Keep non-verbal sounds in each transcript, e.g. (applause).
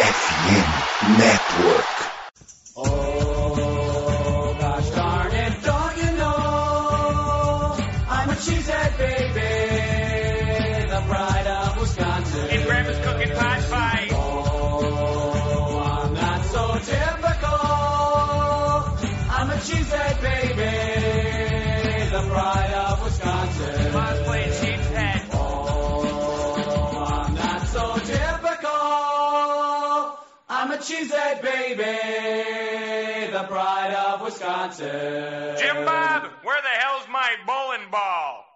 FM Network. I'm a cheesehead baby, the pride of Wisconsin. Jim Bob, where the hell's my bowling ball?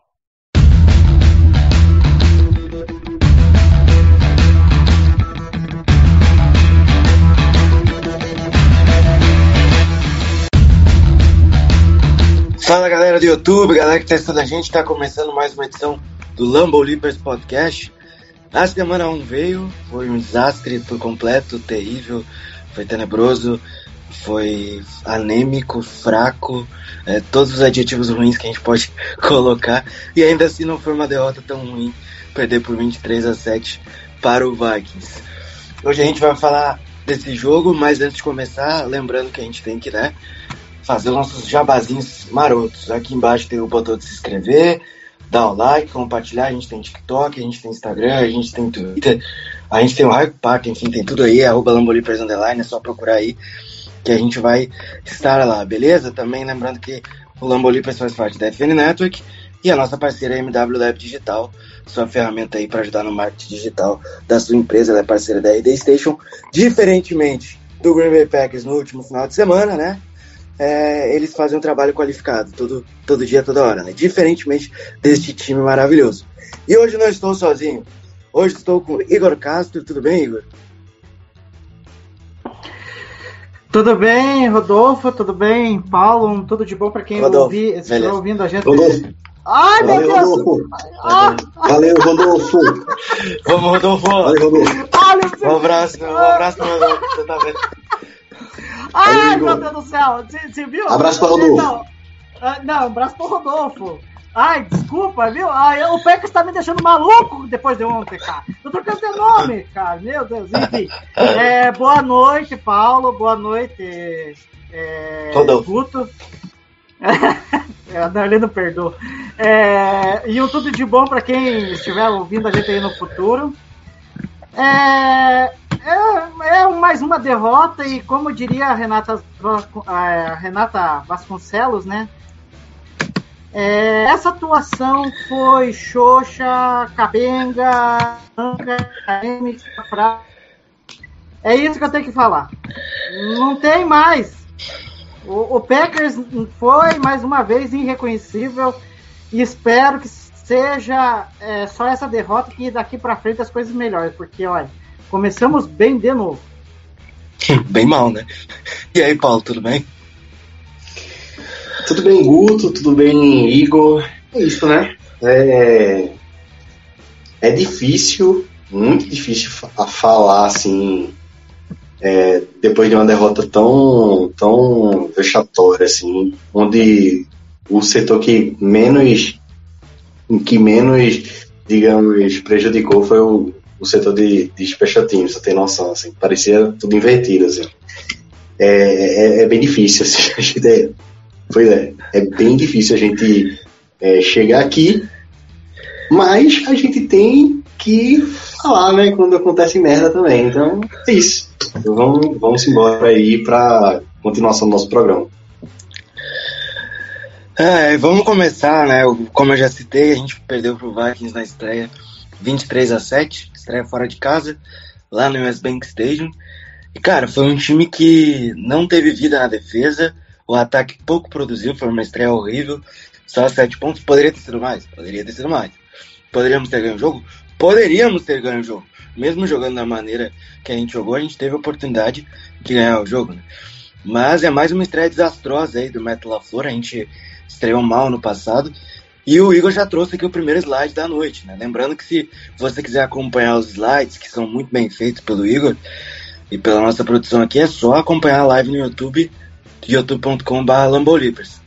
Fala galera do YouTube, galera que tá assistindo a gente, tá começando mais uma edição do Lambo Leapers Podcast. A semana 1 veio, foi um desastre por completo, terrível, foi tenebroso, foi anêmico, fraco, é, todos os adjetivos ruins que a gente pode (laughs) colocar, e ainda assim não foi uma derrota tão ruim, perder por 23 a 7 para o Vikings. Hoje a gente vai falar desse jogo, mas antes de começar, lembrando que a gente tem que, né, fazer nossos jabazinhos marotos. Aqui embaixo tem o botão de se inscrever, dar o like, compartilhar. A gente tem TikTok, a gente tem Instagram, a gente tem Twitter, a gente tem o Hype Park, enfim, tem tudo aí, arroba Lambolipers Underline, é só procurar aí que a gente vai estar lá, beleza? Também lembrando que o Lambolipers faz parte da FN Network e a nossa parceira é MW Lab Digital, sua ferramenta aí para ajudar no marketing digital da sua empresa, ela é parceira da RD Station, diferentemente do Green Bay Packers no último final de semana, né? É, eles fazem um trabalho qualificado todo, todo dia, toda hora, né? Diferentemente deste time maravilhoso. E hoje não estou sozinho. Hoje estou com Igor Castro. Tudo bem, Igor? Tudo bem, Rodolfo? Tudo bem, Paulo? Tudo de bom para quem Rodolfo, beleza. ouvindo a gente? Rodolfo. Ai, meu Valeu, Deus! Rodolfo. Ah, Valeu, Rodolfo. Vamos, Rodolfo! Valeu, Rodolfo. meu Um abraço, um abraço Rodolfo, você tá vendo? Ai, meu Deus do céu! Você você viu? Abraço pra Rodolfo. Não, Ah, não, abraço pro Rodolfo. Ai, desculpa, viu? Ai, o Pecas tá me deixando maluco depois de ontem, cara. Eu tô trocando de nome, cara. Meu Deus, enfim. É, boa noite, Paulo. Boa noite, é, Rodolfo. Guto. (laughs) É, ele não perdoa. É, e um tudo de bom para quem estiver ouvindo a gente aí no futuro. É, é, é mais uma derrota e como diria a Renata, a Renata Vasconcelos, né? É, essa atuação foi xoxa, capenga, fraca. É isso que eu tenho que falar. Não tem mais. O, o Packers foi mais uma vez irreconhecível e espero que seja é, só essa derrota que daqui para frente as coisas melhorem, porque olha, começamos bem de novo. (laughs) Bem mal, né? E aí, Paulo, tudo bem? Tudo bem, Guto? Tudo bem, Igor? É isso, né? É, é difícil, muito difícil a falar assim, é, depois de uma derrota tão, tão vexatória, assim, onde o setor que menos, que menos, digamos, prejudicou foi o, o setor de, de special você tem noção, assim, parecia tudo invertido, assim. É, é, é bem difícil, assim, (laughs) a gente é, Pois é, é bem difícil a gente é, chegar aqui, mas a gente tem que falar, né, quando acontece merda também. Então, é isso. Então, vamos, vamos embora aí para continuação do nosso programa. É, vamos começar, né? Como eu já citei, a gente perdeu pro Vikings na estreia 23 a 7, estreia fora de casa, lá no US Bank Stadium. E, cara, foi um time que não teve vida na defesa, o ataque pouco produziu, foi uma estreia horrível, só 7 pontos. Poderia ter sido mais? Poderia ter sido mais. Poderíamos ter ganho o jogo? Poderíamos ter ganho o jogo. Mesmo jogando da maneira que a gente jogou, a gente teve a oportunidade de ganhar o jogo, né? Mas é mais uma estreia desastrosa aí do Matt LaFleur, a gente estreou mal no passado. E o Igor já trouxe aqui o primeiro slide da noite, né? Lembrando que se você quiser acompanhar os slides, que são muito bem feitos pelo Igor e pela nossa produção aqui, é só acompanhar a live no YouTube, youtube.com.br Lambolipers.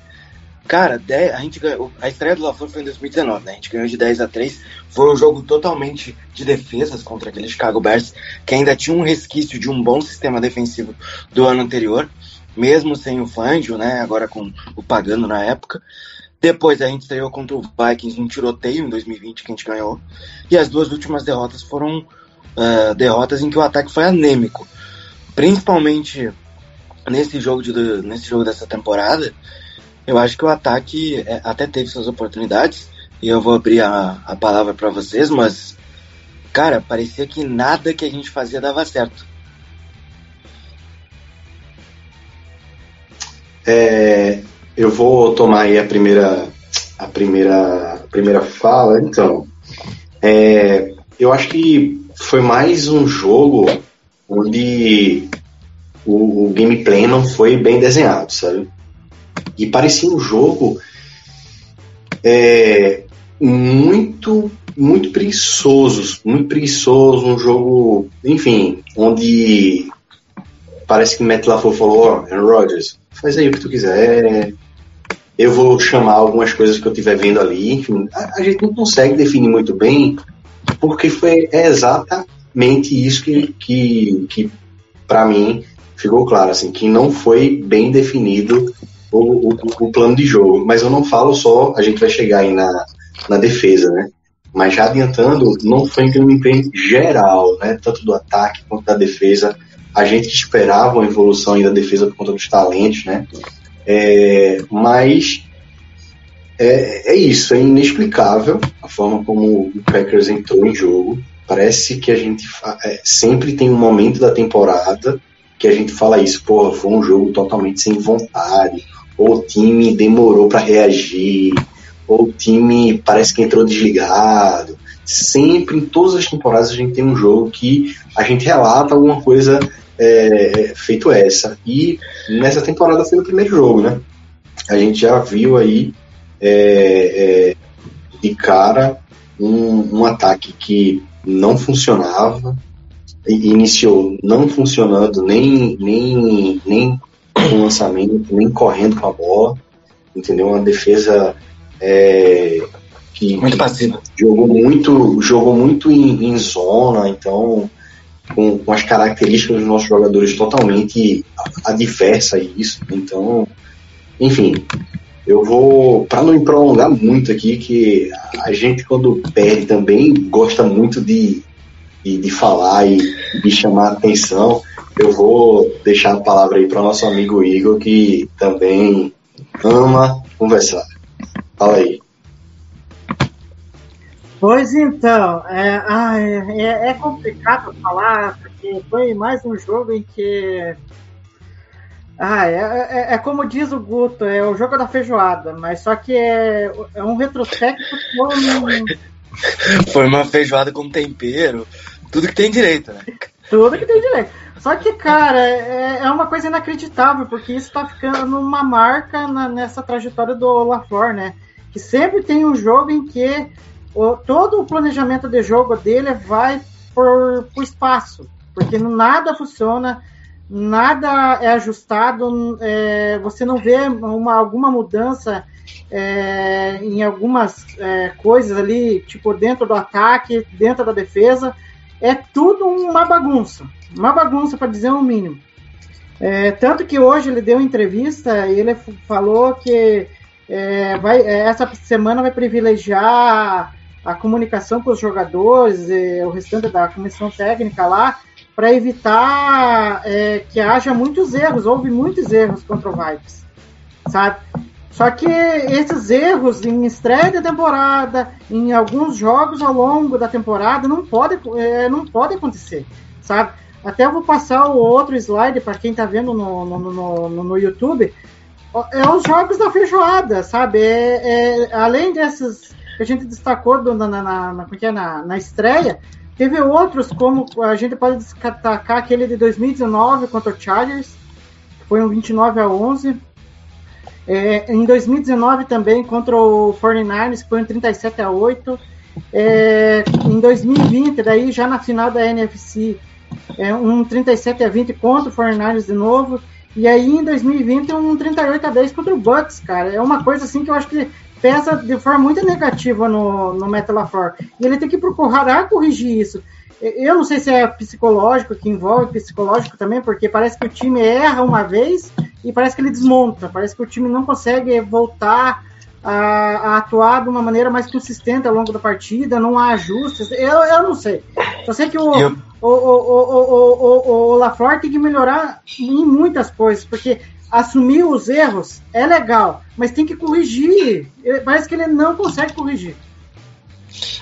Cara, 10, a gente ganhou, a estreia do LaFleur foi em 2019, né? A gente ganhou de 10 a 3. Foi um jogo totalmente de defesas contra aquele Chicago Bears, que ainda tinha um resquício de um bom sistema defensivo do ano anterior, mesmo sem o Fangio, né? Agora com o Pagano na época. Depois a gente estreou contra o Vikings em tiroteio em 2020, que a gente ganhou. E as duas últimas derrotas foram uh, derrotas em que o ataque foi anêmico. Principalmente nesse jogo, de, nesse jogo dessa temporada, eu acho que o ataque é, até teve suas oportunidades, e eu vou abrir a, a palavra para vocês, mas, cara, parecia que nada que a gente fazia dava certo. É, eu vou tomar aí a primeira, a primeira, a primeira fala, então. É, eu acho que foi mais um jogo onde o, o gameplay não foi bem desenhado, sabe? E parecia um jogo é, muito, muito preguiçoso, muito preguiçoso, um jogo, enfim, onde parece que Matt LaFleur falou, oh, Aaron Rodgers, faz aí o que tu quiser, eu vou chamar algumas coisas que eu estiver vendo ali, enfim, a, a, gente não consegue definir muito bem, porque foi é exatamente isso que, que, que para mim, ficou claro, assim, que não foi bem definido o, o, o, plano de jogo. Mas eu não falo só, a gente vai chegar aí na, na defesa, né? Mas já adiantando, não foi um gameplay geral, né? Tanto do ataque quanto da defesa. A gente esperava uma evolução aí da defesa por conta dos talentos, né? É, mas é, é isso, é inexplicável a forma como o Packers entrou em jogo. Parece que a gente é, sempre tem um momento da temporada que a gente fala isso, porra, foi um jogo totalmente sem vontade, ou o time demorou para reagir, ou o time parece que entrou desligado. Sempre, em todas as temporadas, a gente tem um jogo que a gente relata alguma coisa é, feito essa. E nessa temporada foi o primeiro jogo, né? A gente já viu aí é, é, de cara um, um ataque que não funcionava, iniciou não funcionando nem, nem, nem com lançamento, nem correndo com a bola, entendeu? Uma defesa é, que, muito passiva. jogou muito, jogou muito em, em zona, então com, com, as características dos nossos jogadores totalmente adversa a isso. Então, enfim, eu vou, para não me prolongar muito aqui, que a gente quando perde também gosta muito de, de, de falar e de chamar atenção, eu vou deixar a palavra aí para o nosso amigo Igor, que também ama conversar. Fala aí. Pois então, é, é, é, complicado falar, porque foi mais um jogo em que. Ah, é, é, como diz o Guto, é o jogo da feijoada, mas só que é, é um retrospecto (laughs) Foi uma feijoada com tempero, tudo que tem direito, né? Tudo que tem direito. Só que, cara, é, é uma coisa inacreditável, porque isso tá ficando uma marca na, nessa trajetória do LaFleur, né? Que sempre tem um jogo em que o, todo o planejamento de jogo dele vai por, por espaço, porque nada funciona, nada é ajustado, é, você não vê uma, alguma mudança é, em algumas é, coisas ali, tipo dentro do ataque, dentro da defesa é tudo uma bagunça. Uma bagunça, para dizer o um mínimo. É, tanto que hoje ele deu entrevista e ele falou que é, vai, é, essa semana vai privilegiar a, comunicação com os jogadores, e o restante da comissão técnica lá, para evitar é, que haja muitos erros. Houve muitos erros contra o Vikings, sabe? Só que esses erros em estreia de temporada, em alguns jogos ao longo da temporada, não pode, é, não pode acontecer, sabe? Até eu vou passar o outro slide para quem está vendo no, no, no, no, YouTube. É os jogos da feijoada, sabe? É, é, além desses que a gente destacou do, na, na, na, é, na, na estreia, teve outros, como a gente pode destacar aquele de 2019 contra o Chargers, que foi um 29 a 11 é, em 2019 também contra o 49ers, que foi um 37 a 8. É, em 2020, daí já na final da NFC, é, um 37 a 20 contra o 49ers de novo. E aí em 2020 um 38 a 10 contra o Bucks, cara. É uma coisa assim que eu acho que pesa de forma muito negativa no, no Metal LaFleur. E ele tem que procurar corrigir isso. Eu não sei se é psicológico, que envolve psicológico também, porque parece que o time erra uma vez e parece que ele desmonta. Parece que o time não consegue voltar a, a atuar de uma maneira mais consistente ao longo da partida, não há ajustes. Eu, eu não sei. Eu sei que o, Eu- o, o, o, o, o, o LaFleur tem que melhorar em muitas coisas, porque assumir os erros é legal, mas tem que corrigir. Ele- Parece que ele não consegue corrigir.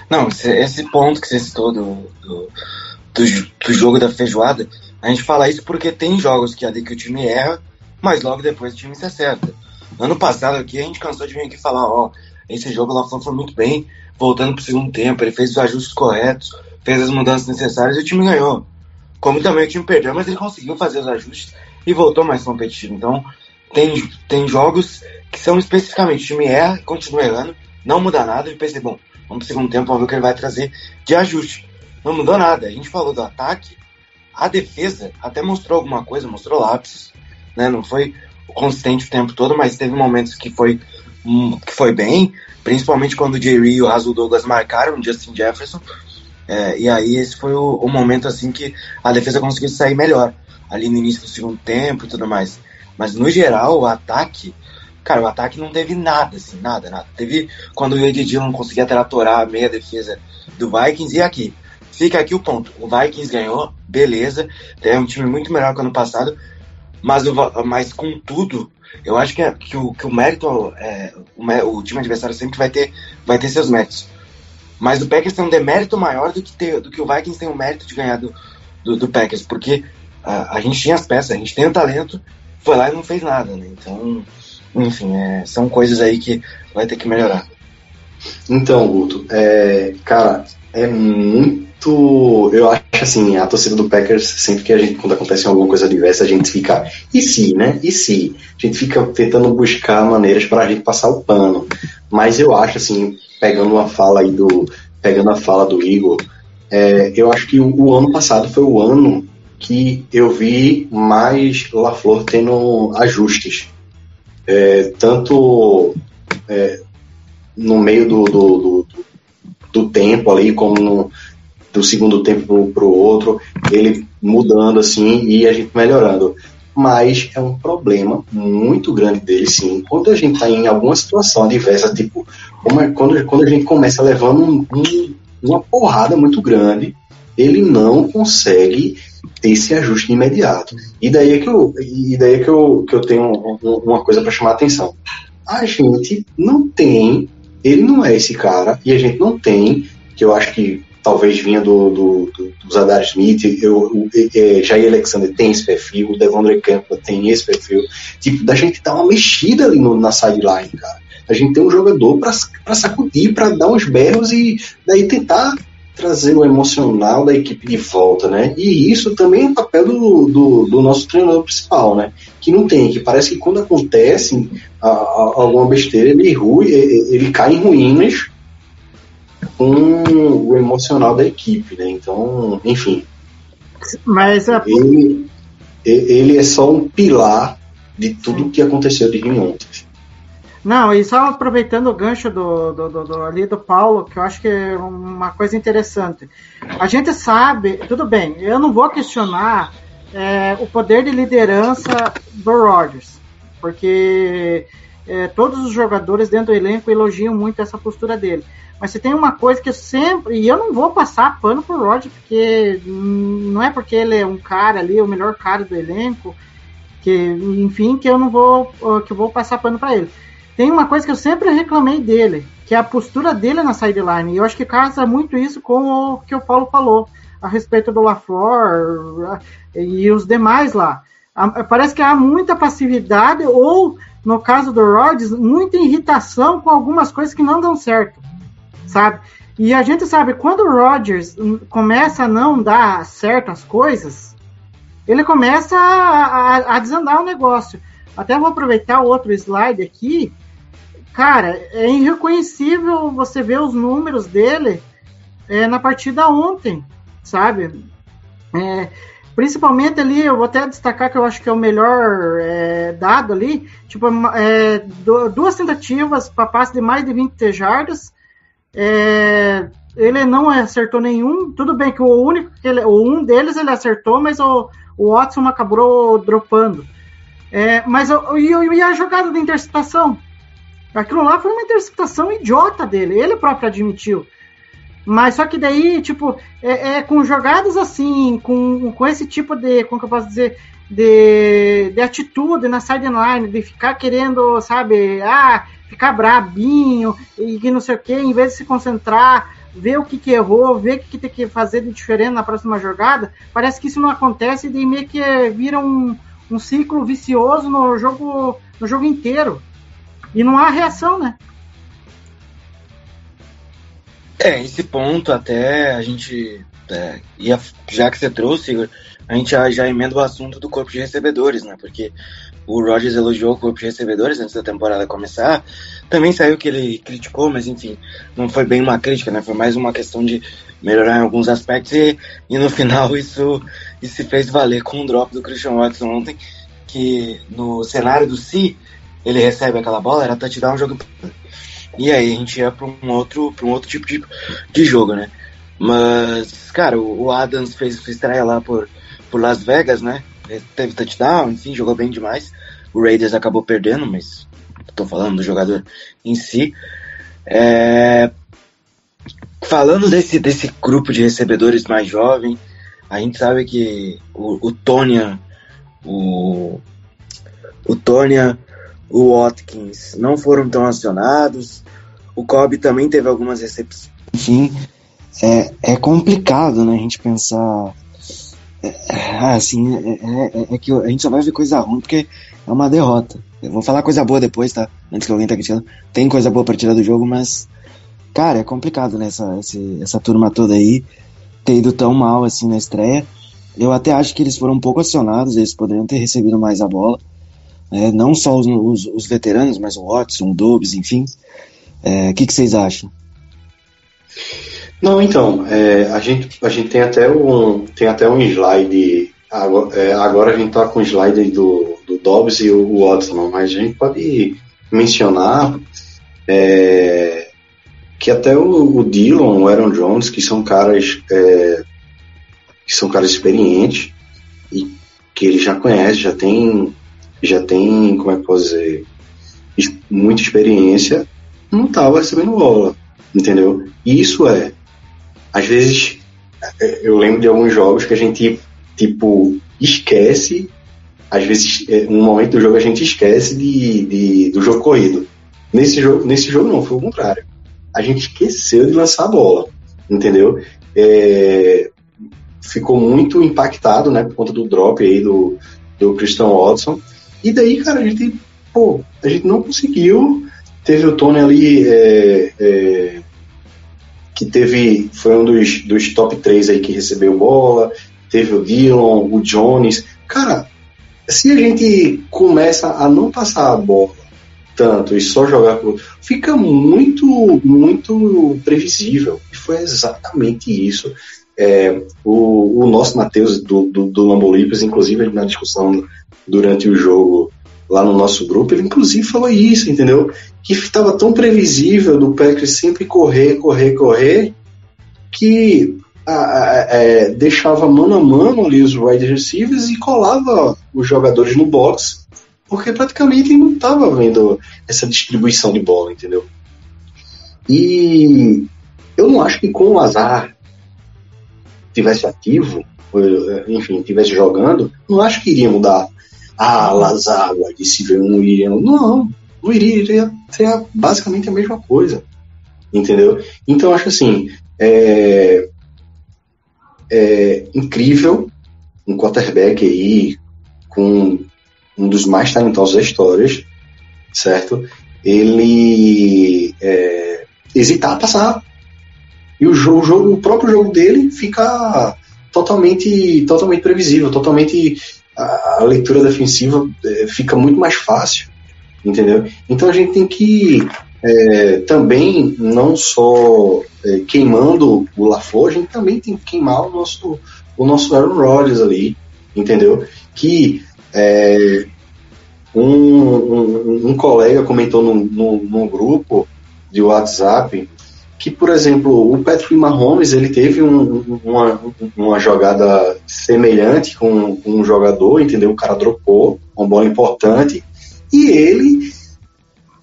Não, esse, ponto que você citou do, do, do, do jogo da feijoada, a gente fala isso porque tem jogos que que o time erra, mas logo depois o time se acerta. Ano passado aqui a gente cansou de vir aqui falar, ó, esse jogo lá foi muito bem, voltando pro segundo tempo, ele fez os ajustes corretos, fez as mudanças necessárias e o time ganhou. Como também o time perdeu, mas ele conseguiu fazer os ajustes e voltou mais competitivo. Então, tem, tem jogos que são especificamente, o time erra, continua errando, não muda nada e pensei, bom, vamos pro segundo tempo, vamos ver o que ele vai trazer de ajuste. Não mudou nada. A gente falou do ataque, a defesa até mostrou alguma coisa, mostrou lapsos, né? Não foi consistente o tempo todo, mas teve momentos que foi, hum, que foi bem, principalmente quando o Jerry e o Rasul Douglas marcaram o Justin Jefferson. É, e aí esse foi o, o momento assim que a defesa conseguiu sair melhor, ali no início do segundo tempo e tudo mais. Mas no geral, o ataque, cara, o ataque não teve nada, assim, nada, nada. Teve quando o Ed Dillon conseguia tratorar a meia defesa do Vikings e aqui. Fica aqui o ponto. O Vikings ganhou, beleza. É um time muito melhor que o ano passado. Mas, o, mas contudo, eu acho que, é- que, o, que o mérito, é, o, o time adversário sempre vai ter, vai ter seus méritos. Mas o Packers tem um demérito maior do que, ter, do que o Vikings tem o mérito de ganhar do, do, do Packers, porque a, a gente tinha as peças, a gente tem o talento, foi lá e não fez nada, né? Então, enfim, é, são coisas aí que vai ter que melhorar. Então, Guto, é, cara, é muito. Eu acho assim, a torcida do Packers, sempre que a gente, quando acontece alguma coisa diversa, a gente fica. E se, né? E se? A gente fica tentando buscar maneiras para a gente passar o pano. Mas eu acho, assim, pegando uma fala aí do. Pegando a fala do Igor, é, eu acho que o, o ano passado foi o ano que eu vi mais LaFleur tendo ajustes. É, tanto é, no meio do, do, do, do tempo ali, como no, do segundo tempo para o outro, ele mudando assim e a gente melhorando. Mas é um problema muito grande dele, sim. Quando a gente está em alguma situação adversa, tipo, quando, quando a gente começa levando um- um- uma porrada muito grande, ele não consegue ter esse ajuste imediato. E daí é que eu, e daí é que eu, que eu tenho um- um- uma coisa para chamar a atenção. A gente não tem ele não é esse cara, e a gente não tem, que eu acho que talvez vinha do, do, do, do Zadar Smith, eu, o, é, Jair Alexander tem esse perfil, o Devondre Campbell tem esse perfil, tipo, da gente dar uma mexida ali no, na sideline, cara. A gente tem um jogador para sacudir, para dar uns berros e daí tentar trazer o emocional da equipe de volta, né? E isso também é papel do, do, do nosso treinador principal, né? Que não tem, que parece que quando acontece a- a- alguma besteira, ele, rui, ele, ele cai em ruínas com o emocional da equipe, né? Então, enfim, Mas é, ele, ele é só um pilar de tudo que aconteceu de ontem. Não, e só aproveitando o gancho do, do, do- do- ali do Paulo, que eu acho que é uma coisa interessante. A gente sabe, tudo bem, eu não vou questionar é, o poder de liderança do Rodgers, porque é, todos os jogadores dentro do elenco elogiam muito essa postura dele. Mas se tem uma coisa que eu sempre. E eu não vou passar pano pro Rodgers, porque não é porque ele é um cara ali, o melhor cara do elenco, que, enfim, que eu não vou. que eu vou passar pano para ele tem uma coisa que eu sempre reclamei dele, que é a postura dele na sideline. E eu acho que casa muito isso com o que o Paulo falou a respeito do LaFleur e os demais lá. Parece que há muita passividade ou, no caso do Rodgers, muita irritação com algumas coisas que não dão certo, sabe? E a gente sabe, quando o Rodgers começa a não dar certas coisas, ele começa a, a- a desandar o negócio. Até vou aproveitar o outro slide aqui. Cara, é irreconhecível você ver os números dele é, na partida ontem, sabe? É, Principalmente ali, eu vou até destacar que eu acho que é o melhor é, dado ali. Tipo, é, duas tentativas para passe de mais de 20 jardas. É, ele não acertou nenhum. Tudo bem que o único que ele, o um deles ele acertou, mas o, o Watson acabou dropando. É, mas e, e a jogada da interceptação? Aquilo lá foi uma interceptação idiota dele. Ele próprio admitiu. Mas só que daí, tipo, é, é, com jogadas assim, com, com esse tipo de, como que eu posso dizer, de, de atitude na sideline, de ficar querendo, sabe, ah, ficar brabinho e que não sei o que, em vez de se concentrar, ver o que, que errou, ver o que, que tem que fazer de diferente na próxima jogada, parece que isso não acontece e daí meio que vira um, um ciclo vicioso no jogo, no jogo inteiro. E não há reação, né? É, esse ponto até a gente. É, ia, já que você trouxe, a gente já, já emenda o assunto do corpo de recebedores, né? Porque o Rogers elogiou o corpo de recebedores antes da temporada começar. Também saiu que ele criticou, mas enfim, não foi bem uma crítica, né? Foi mais uma questão de melhorar em alguns aspectos e, e no (laughs) final isso, isso se fez valer com o drop do Christian Watson ontem, que no cenário do Si, ele recebe aquela bola, era touchdown, jogo e aí a gente ia para um outro, para um outro tipo de, de jogo, né? Mas, cara, o, Adams fez sua estreia lá por, por Las Vegas, né? Teve touchdown, enfim, jogou bem demais. O Raiders acabou perdendo, mas tô falando do jogador em si. É... Falando desse, desse grupo de recebedores mais jovem, a gente sabe que o, o Tonya, o, o Tonya, o Watkins não foram tão acionados. O Kobe também teve algumas recepções. Enfim, é, é complicado, né, a gente pensar. É, é assim, é, é, é, que a gente só vai ver coisa ruim porque é uma derrota. Eu vou falar coisa boa depois, tá? Antes que alguém tá criticando. Tem coisa boa pra tirar do jogo, mas. Cara, é complicado, né? Essa, essa turma toda aí ter ido tão mal assim na estreia. Eu até acho que eles foram um pouco acionados, eles poderiam ter recebido mais a bola. É, não só os, os, os, veteranos, mas o Watson, o Dobbs, enfim. O é, que, que, vocês acham? Não, então, é, a, gente, a gente tem até um, tem até um slide. Agora, é, agora a gente está com o slide do, do Dobbs e o Watson, mas a gente pode mencionar é, que até o, o Dillon, o Aaron Jones, que são caras é, que são caras experientes e que ele já conhece, já tem já tem, como é que posso dizer, muita experiência, não estava recebendo bola, entendeu? E isso é, às vezes, é, eu lembro de alguns jogos que a gente, tipo, esquece, às vezes, é, um momento do jogo a gente esquece de, de, do jogo corrido. Nesse jogo, nesse jogo não, foi o contrário. A gente esqueceu de lançar a bola, entendeu? É, ficou muito impactado, né, por conta do drop aí do, do Christian Watson. E daí, cara, a gente, pô, a gente não conseguiu. Teve o Tony ali, é, é, que teve, foi um dos, dos top 3 aí que recebeu bola. Teve o Dillon, o Jones. Cara, se a gente começa a não passar a bola tanto e só jogar fica muito, muito previsível. E foi exatamente isso. É, o, o, nosso Matheus do, do, do inclusive na discussão durante o jogo lá no nosso grupo, ele inclusive falou isso, entendeu? Que estava tão previsível do Packers sempre correr, correr, correr, que a, a, é, deixava mano a mano ali os wide receivers e colava os jogadores no box, porque praticamente não estava vendo essa distribuição de bola, entendeu? E eu não acho que com o azar tivesse ativo, enfim, tivesse jogando, não acho que iria mudar ah, Lazágua, disse não iria. Não, não iria, iria ser basicamente a mesma coisa. Entendeu? Então acho assim, é, é incrível um quarterback aí com um dos mais talentosos da história, certo? Ele é, hesitar a passar. E o jogo, o jogo, o próprio jogo dele fica totalmente, totalmente previsível, totalmente a, a leitura defensiva é, fica muito mais fácil, entendeu? Então a gente tem que é, também não só é, queimando o LaFleur, a gente também tem que queimar o nosso, o nosso Aaron Rodgers ali, entendeu? Que é, um, um, um colega comentou num, num, num grupo de WhatsApp que, por exemplo, o Patrick Mahomes ele teve um, uma, uma jogada semelhante com, com um jogador, entendeu? O cara dropou uma bola importante e ele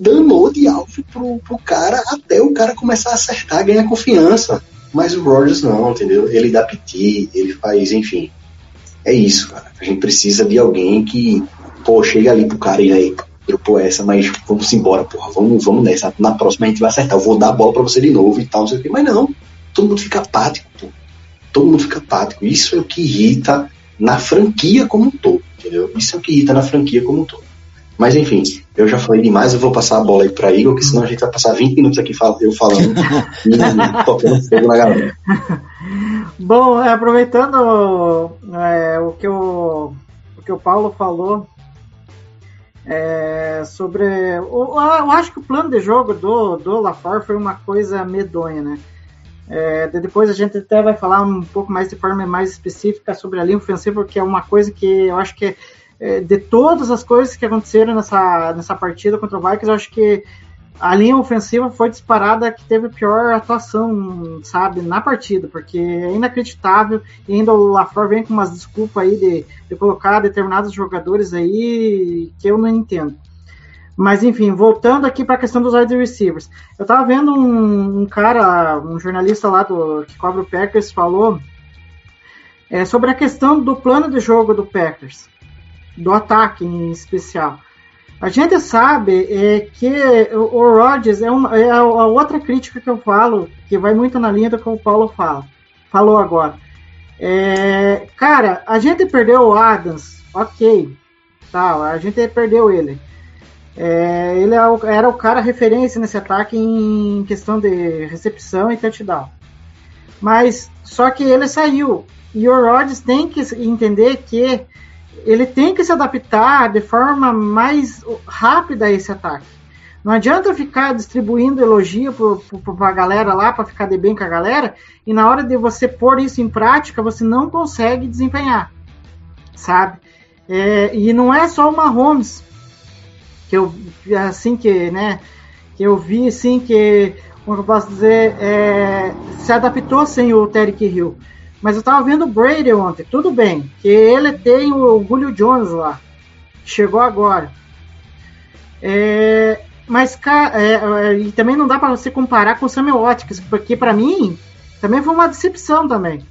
danou de alvo pro, pro cara até o cara começar a acertar, ganhar confiança. Mas o Rogers não, entendeu? Ele dá piti, ele faz, enfim. É isso, cara. A gente precisa de alguém que, pô, chega ali pro cara e aí, dropou essa, mas vamos embora, porra, vamos, vamos nessa. Na próxima a gente vai acertar, eu vou dar a bola pra você de novo e tal, não sei o quê. Mas não, todo mundo fica apático, pô. Todo mundo fica apático. Isso é o que irrita na franquia como um todo, entendeu? Isso é o que irrita na franquia como um todo. Mas enfim, eu já falei demais, eu vou passar a bola aí pra Igor, que senão a gente vai passar 20 minutos aqui eu falando (laughs) e tocando fogo na galera. Bom, é, aproveitando é, o, que o, o que o Paulo falou é, sobre. Eu, acho que o plano de jogo do, do LaFleur foi uma coisa medonha, né? É, de- depois a gente até vai falar um pouco mais de forma mais específica sobre a linha ofensiva, porque é uma coisa que eu acho que é, de todas as coisas que aconteceram nessa, nessa partida contra o Vikings, eu acho que a linha ofensiva foi disparada que teve pior atuação, sabe, na partida, porque é inacreditável e ainda o LaFleur vem com umas desculpas aí de, de colocar determinados jogadores aí que eu não entendo. Mas enfim, voltando aqui para a questão dos wide receivers. Eu tava vendo um, um cara, um jornalista lá do, que cobre o Packers, falou é, sobre a questão do plano de jogo do Packers, do ataque em especial. A gente sabe é, que o, Rodgers é, uma, é a outra crítica que eu falo, que vai muito na linha do que o Paulo fala, falou agora. É, cara, a gente perdeu o Adams, ok, tá, a gente perdeu ele. É, ele é era o cara referência nesse ataque em questão de recepção e touchdown. Mas só que ele saiu e o Rodgers tem que entender que ele tem que se adaptar de forma mais rápida a esse ataque. Não adianta ficar distribuindo elogio para a galera lá, para ficar de bem com a galera, e na hora de você pôr isso em prática, você não consegue desempenhar, sabe? É, e não é só o Mahomes, que eu, assim que, né, que eu vi, assim, que, como eu posso dizer, é, se adaptou sem o Terry Hill. Mas eu tava vendo o Brady ontem, tudo bem, que ele tem o Julio Jones lá, chegou agora. É, mas, é, é, e também não dá para você comparar com o Samuel Watkins, porque para mim também foi uma decepção também.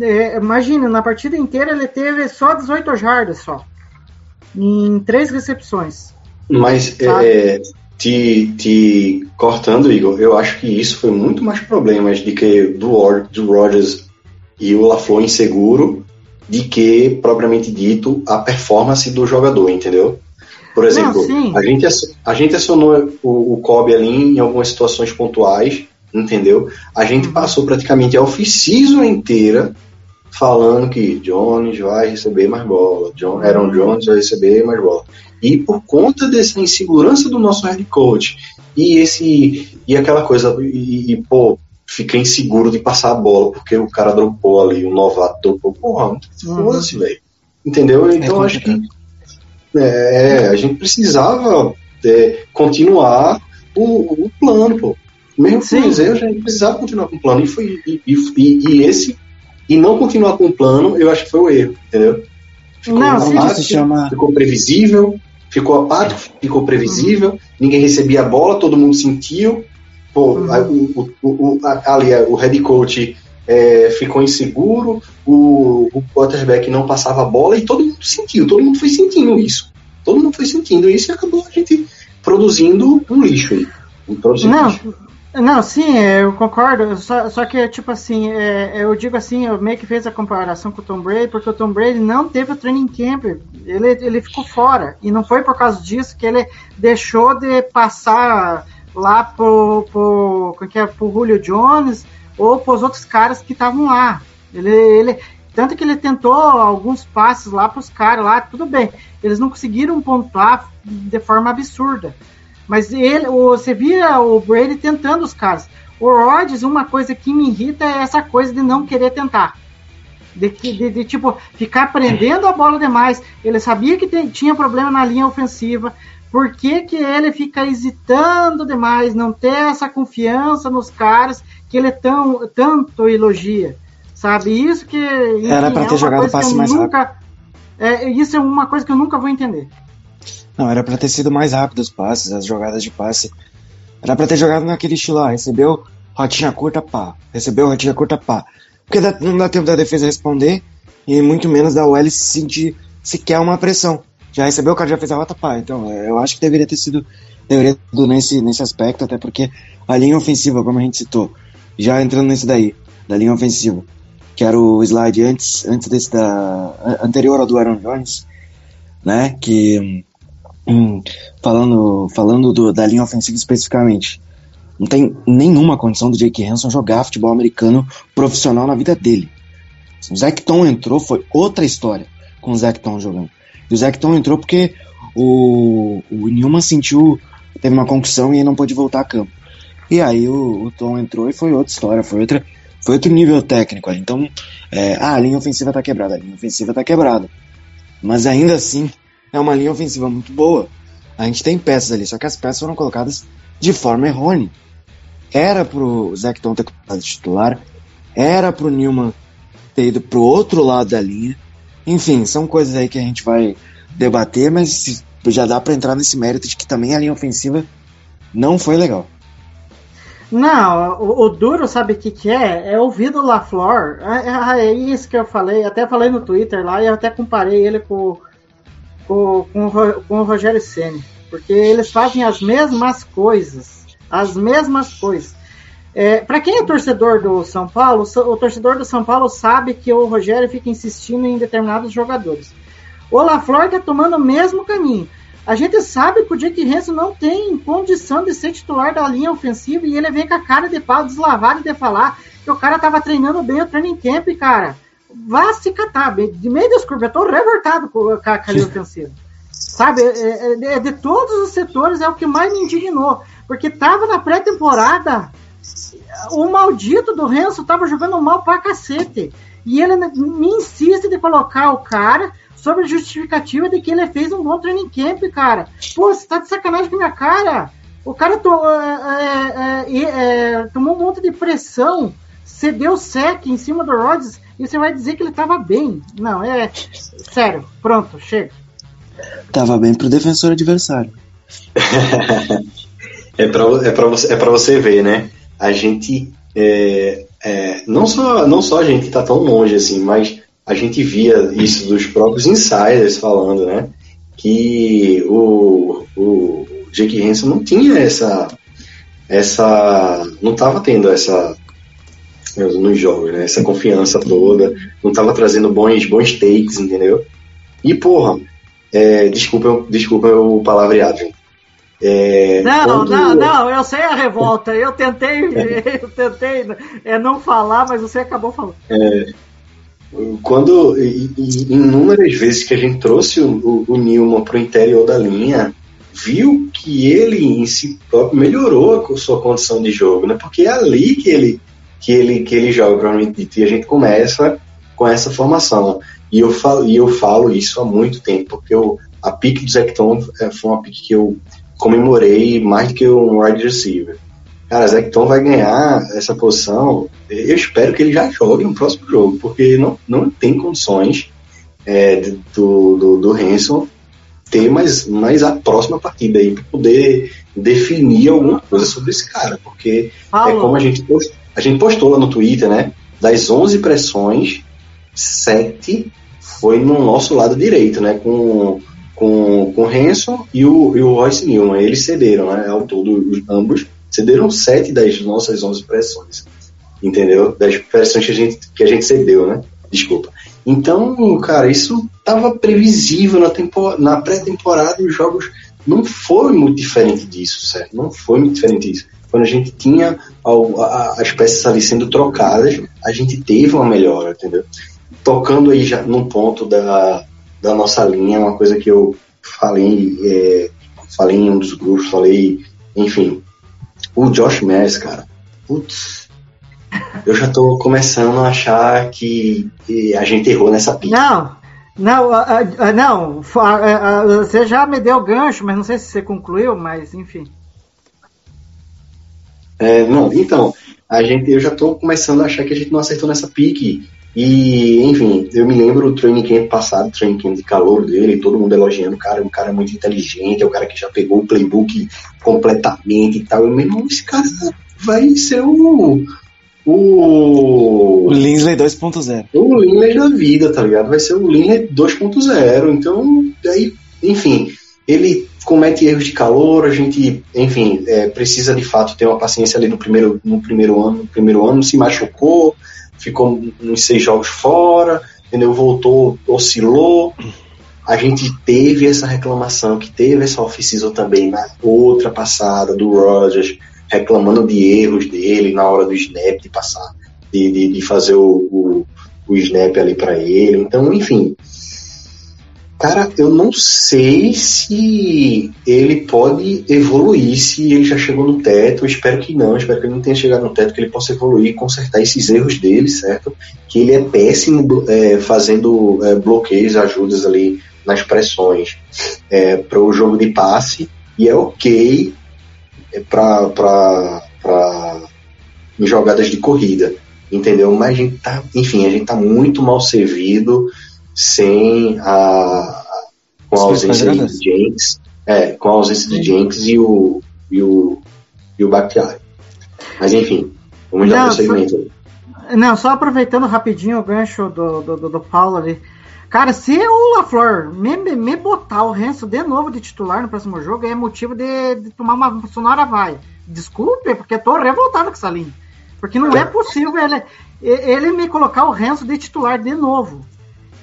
É, imagina, na partida inteira ele teve só 18 jardas só, em três recepções. Mas Sabe? é, te, te cortando, Igor, eu acho que isso foi muito mais problemas de que do, do Rodgers e o LaFleur inseguro de que, propriamente dito, a performance do jogador, entendeu? Por exemplo, sim. a, gente, a gente acionou o, o Kobe ali em algumas situações pontuais, entendeu? A gente passou praticamente a off-season inteira falando que Jones vai receber mais bola, John, Aaron Jones vai receber mais bola. E por conta dessa insegurança do nosso head coach e esse e aquela coisa e, e, pô, fica inseguro de passar a bola porque o cara dropou ali, o novato dropou, porra, foda-se, velho. Entendeu? Então acho que é, a gente precisava é, continuar o, o plano, pô. Mesmo com Sim. os erros, a gente precisava continuar com o plano. E, foi, e, e, e- esse. E não continuar com o plano, eu acho que foi o erro, entendeu? Ficou Não, apático, chama- ficou previsível, ficou apático, ficou previsível, ninguém recebia a bola, todo mundo sentiu. Pô, Uhum. a- o, o, a- ali, o head coach é, ficou inseguro, o, o quarterback não passava a bola e todo mundo sentiu, todo mundo foi sentindo isso. Todo mundo foi sentindo isso e acabou a gente produzindo um lixo aí. Produzindo Não, lixo. não, sim, é, eu concordo. Só, só que, tipo assim, é, eu digo assim, eu meio que fiz a comparação com o Tom Brady, porque o Tom Brady não teve o training camp. Ele, ele ficou fora. E não foi por causa disso que ele deixou de passar lá pro, pro, como que é, pro Julio Jones ou pros outros caras que estavam lá. Ele, ele, tanto que ele tentou alguns passes lá pros caras lá, tudo bem. Eles não conseguiram pontuar de forma absurda. Mas ele, você via o Brady tentando os caras. O Rodgers, uma coisa que me irrita é essa coisa de não querer tentar. De, de, de, tipo, ficar prendendo a bola demais. Ele sabia que tem- tinha problema na linha ofensiva. Por que, que ele fica hesitando demais, não ter essa confiança nos caras que ele tão, tanto elogia? Sabe? Isso que. enfim, Era pra ter uma jogado que passe mais nunca, é, Isso é uma coisa que eu nunca vou entender. Não, era pra ter sido mais rápido os passes, as jogadas de passe. Era pra ter jogado naquele estilo lá, recebeu, rotinha curta, pá. Recebeu, rotinha curta, pá. Porque não dá tempo da defesa responder e muito menos da OL se sentir sequer uma pressão. Já recebeu, o cara já fez a rota, pá. Então, eu acho que deveria ter sido, deveria ter sido nesse, nesse aspecto, até porque a linha ofensiva, como a gente citou, já entrando nesse daí, da linha ofensiva, que era o slide antes, antes desse da, anterior ao do Aaron Jones, né, que Hum, falando falando do- da linha ofensiva especificamente, não tem nenhuma condição do Jake Hanson jogar futebol americano profissional na vida dele. O Zecton entrou, foi outra história com o Zecton jogando. E o Zecton entrou porque o, o Newman sentiu, teve uma concussão e não pôde voltar a campo. E aí o, o Tom entrou e foi outra história, foi outra foi outro nível técnico. Então, é, ah, a linha ofensiva tá quebrada, a linha ofensiva tá quebrada. Mas ainda assim, é uma linha ofensiva muito boa. A gente tem peças ali, só que as peças foram colocadas de forma errônea. Era pro Zecton ter colocado titular, era pro Newman ter ido pro outro lado da linha. Enfim, são coisas aí que a gente vai debater, mas já dá pra entrar nesse mérito de que também a linha ofensiva não foi legal. Não, o, o duro, sabe o que, que é? É ouvir do LaFleur. É, é, é isso que eu falei, até falei no Twitter lá e até comparei ele com, com, com, com o Rogério Ceni, Porque eles fazem as mesmas coisas. As mesmas coisas. É, para quem é torcedor do São Paulo, o torcedor do São Paulo sabe que o Rogério fica insistindo em determinados jogadores. O LaFleur está tomando o mesmo caminho. A gente sabe que o Jake Hanson não tem condição de ser titular da linha ofensiva e ele vem com a cara de pau deslavada de falar que o cara tava treinando bem o training camp, cara. Vá se catar. De meio desculpa, eu tô revoltado com a, com a linha ofensiva. Sabe, é, é- é de todos os setores é o que mais me indignou. Porque tava na pré-temporada, o maldito do Renzo tava jogando mal pra cacete. E ele me insiste de colocar o cara sobre a justificativa de que ele fez um bom training camp, cara. Pô, você tá de sacanagem com a minha cara. O cara to- é, é, é, é, tomou um monte de pressão, cedeu sec em cima do Rodgers e você vai dizer que ele tava bem. Não, é. Sério, pronto, chega. Tava bem pro defensor adversário. (laughs) É pra, é, pra você, é pra você ver, né? A gente. é, é, não, só, não só a gente tá tão longe assim, mas a gente via isso dos próprios insiders falando, né? Que o, o Jake Hansen não tinha essa. essa não tava tendo essa. nos jogos, né? Essa confiança toda, não tava trazendo bons, bons takes, entendeu? E, porra, é, desculpa, desculpa o palavreado, gente. É, Não, quando- não, não, eu sei a revolta. Eu tentei, (laughs) eu tentei é, não falar, mas você acabou falando. Quando, e- e- inúmeras vezes que a gente trouxe o, o, o Newman para o interior da linha, viu que ele em si próprio melhorou a sua condição de jogo, né? Porque é ali que ele, que ele, que ele joga, provavelmente e a gente começa com essa formação. E eu falo, e eu falo isso há muito tempo, porque eu, a pique do Zecton é, foi uma pique que eu comemorei mais do que um wide receiver. Cara, Zecton vai ganhar essa posição. Eu espero que ele já jogue no próximo jogo, porque não, não tem condições é, do, do, do Hanson ter mais, mais a próxima partida aí para poder definir alguma coisa sobre esse cara, porque é como a gente, post- a gente postou lá no Twitter, né? Das 11 pressões, 7 foi no nosso lado direito, né? Com, com, com o Hanson e o, e o Royce Newman. Eles cederam, né? Ao todo, os, ambos cederam 7 das nossas 11 pressões. Entendeu? Das pressões que a gente, que a gente cedeu, né? Desculpa. Então, cara, isso estava previsível na, na pré-temporada e os jogos não foi muito diferente disso, certo? Não foi muito diferente disso. Quando a gente tinha as peças ali sendo trocadas, a gente teve uma melhora, entendeu? Tocando aí já num ponto da, da nossa linha, uma coisa que eu falei, é, falei em um dos grupos, falei, enfim, o Josh Maris, cara, putz, eu já tô começando a achar que, que a gente errou nessa pista. Não, não, não. Você já me deu o gancho, mas não sei se você concluiu, mas enfim. É, não, então, a gente, eu já tô começando a achar que a gente não acertou nessa pique. E, enfim, eu me lembro do training camp passado, training camp de calor dele, todo mundo elogiando o cara, um cara muito inteligente, é o cara que já pegou o playbook completamente e tal. Eu mesmo, esse cara vai ser o. O O. Linsley 2.0. O Linley da vida, tá ligado? Vai ser o Linley 2.0. Então, daí, enfim, ele comete erros de calor, a gente, enfim, é, precisa de fato ter uma paciência ali no primeiro, no primeiro ano, no primeiro ano, se machucou, ficou uns seis jogos fora, entendeu? Voltou, oscilou. A gente teve essa reclamação, que teve essa off-season também na outra passada do Rogers, reclamando de erros dele na hora do snap, de passar, de, de, de fazer o, o, o snap ali para ele. Então, enfim, Cara, eu não sei se ele pode evoluir, se ele já chegou no teto. Eu espero que não, espero que ele não tenha chegado no teto, que ele possa evoluir consertar esses erros dele, certo? Que ele é péssimo é, fazendo é, bloqueios, ajudas ali nas pressões é, para o jogo de passe, e é ok é, para jogadas de corrida, entendeu? Mas a gente tá, enfim, a gente tá muito mal servido sem a com a ausência de Jenks, é, com a ausência de Jenks e o e o e o Bakhtiari. Mas enfim, vamos dar Não, prosseguimento. aí. Não, só aproveitando rapidinho o gancho do, do, do, do Paulo ali. Cara, se o LaFleur me, me- me botar o Renzo de novo de titular no próximo jogo, é motivo de, de tomar uma sonora vai. Desculpe, porque eu tô revoltado com essa linha. Porque não é possível ele, ele me colocar o Renzo de titular de novo.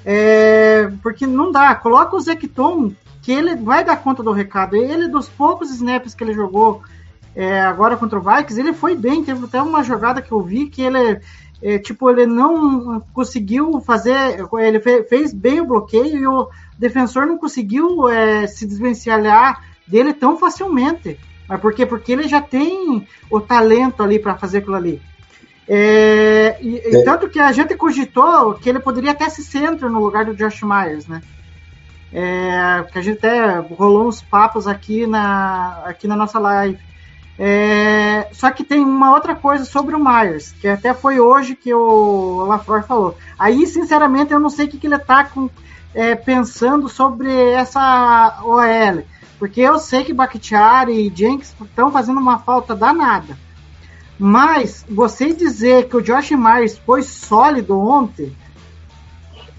É, porque não dá. Coloca o Zecton, que ele vai dar conta do recado. Ele, dos poucos snaps que ele jogou é, agora contra o Vikings, ele foi bem. Teve até uma jogada que eu vi que ele, é, tipo, ele não conseguiu fazer. Ele fe- fez bem o bloqueio e o defensor não conseguiu é, se desvencilhar dele tão facilmente. Mas por quê? Porque ele já tem o talento ali para fazer aquilo ali. É, e, e É. tanto que a gente cogitou que ele poderia até se centro no lugar do Josh Myers, né? É, que a gente até rolou uns papos aqui na, aqui na nossa live. É, só que tem uma outra coisa sobre o Myers, que até foi hoje que o LaFleur falou. Aí, sinceramente, eu não sei o que, que ele tá com, é, pensando sobre essa OL. Porque eu sei que Bakhtiari e Jenks estão fazendo uma falta danada. Mas você dizer que o Josh Myers foi sólido ontem,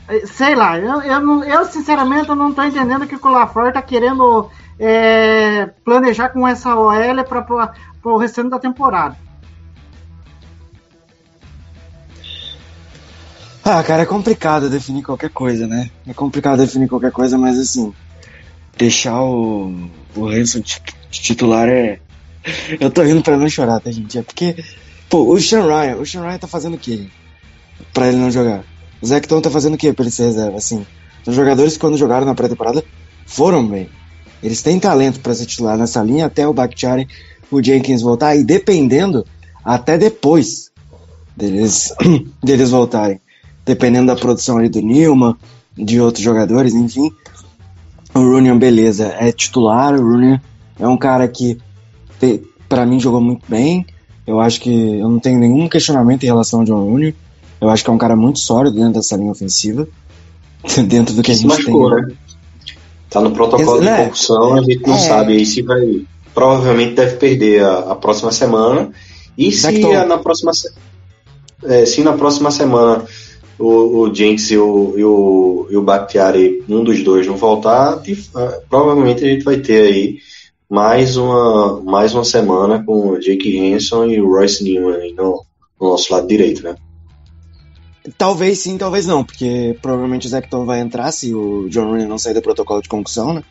eh, sei lá, eu, eu, eu, sinceramente não estou entendendo o que o LaFleur está querendo eh, planejar com essa OL para o restante da temporada. Ah, cara, é complicado definir qualquer coisa, né? É complicado definir qualquer coisa, mas assim, deixar o, o Hanson ti- titular é. Eu tô rindo pra não chorar, tá, gente? É porque, pô, o Sean Ryan, o Sean Ryan tá fazendo o quê? Pra ele não jogar? O Zecton tá fazendo o quê pra ele ser reserva? Assim, os jogadores que quando jogaram na pré-temporada foram bem. Eles têm talento pra ser titular nessa linha até o Bakhtiari, o Jenkins voltar e dependendo, até depois deles, (clears throat) deles voltarem dependendo da produção ali do Nilma, de outros jogadores, enfim. O Runion, beleza, é titular. O Runion é um cara que, pra mim, jogou muito bem. Eu acho que eu não tenho nenhum questionamento em relação ao John Runion. Eu acho que é um cara muito sólido dentro dessa linha ofensiva. (laughs) dentro do que a gente machucou, tem. né? Tá no protocolo Ex- de né? concussão, a gente não É. sabe aí se vai. Provavelmente deve perder a, a próxima semana. E se a- na próxima é, se na próxima semana o, o Jenks e o, e o, e o Bakhtiari, um dos dois não voltar, ah, provavelmente a gente vai ter aí mais uma, mais uma semana com o Jake Hanson e o Royce Newman no, no nosso lado direito, né? Talvez sim, talvez não, porque provavelmente o Zecton vai entrar se o John Rooney não sair do protocolo de concussão, né?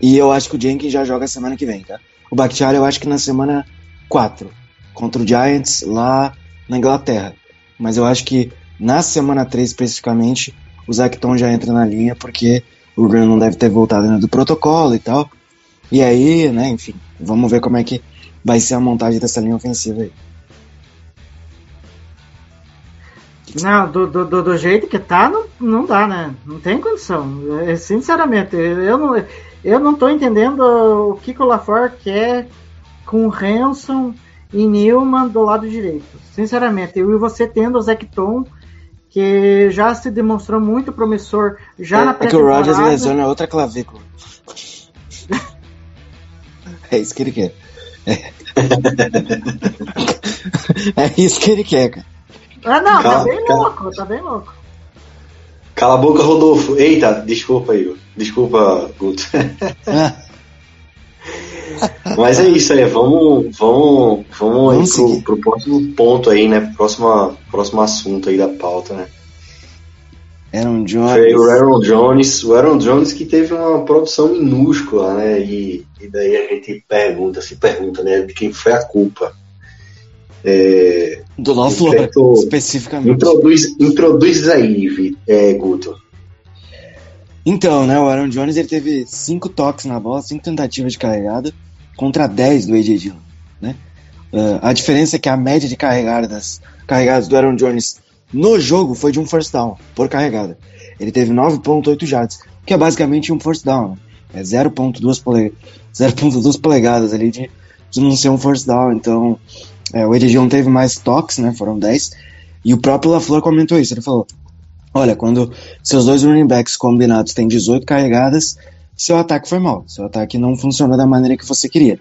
E eu acho que o Jenkins já joga semana que vem, tá? O Bakhtiari eu acho que na semana 4, contra o Giants lá na Inglaterra. Mas eu acho que na semana 3 especificamente, o Zecton já entra na linha, porque o Graham não deve ter voltado ainda do protocolo e tal. E aí, né, enfim, vamos ver como é que vai ser a montagem dessa linha ofensiva aí. Não, do, do, do, jeito que tá, não, não dá, né? Não tem condição. É, sinceramente, eu não, eu não tô entendendo o que, que o LaFleur quer com o Hanson e Newman do lado direito. Sinceramente, eu e você tendo o Zecton, que já se demonstrou muito promissor já na É, é que o Rodgers pré-temporada. lesiona outra clavícula. É isso que ele quer. É, (laughs) é isso que ele quer, cara. Ah, não, tá Calma, bem calma. louco, tá bem louco. Cala a boca, Rodolfo. Eita, desculpa, Igor. Desculpa, Guto. Ah, (laughs) Mas é isso aí, vamos, vamos, vamos, aí Vamos pro, seguir. pro próximo ponto aí, né? Próxima, próximo assunto aí da pauta, né? Aaron Foi o Jones. Aaron Jones, o Aaron Jones que teve uma produção minúscula, né? E, e daí a gente pergunta, se pergunta, né? De quem foi a culpa. É, Do Certo. especificamente. introduz, introduz aí, é, Guto. Então, né, o Aaron Jones ele teve 5 toques na bola, 5 tentativas de carregada contra 10 do AJ Dillon, né? Uh, a diferença é que a média de carregadas, carregadas do Aaron Jones no jogo foi de um first down por carregada. Ele teve 9.8 yards, que é basicamente um first down, né? É 0.2 pole... 0.2 polegadas ali de, de não ser um first down, então é, o AJ Dillon teve mais toques, né, foram 10, e o próprio LaFleur comentou isso, ele falou, olha, quando seus dois running backs combinados têm 18 carregadas, seu ataque foi mal. Seu ataque não funcionou da maneira que você queria.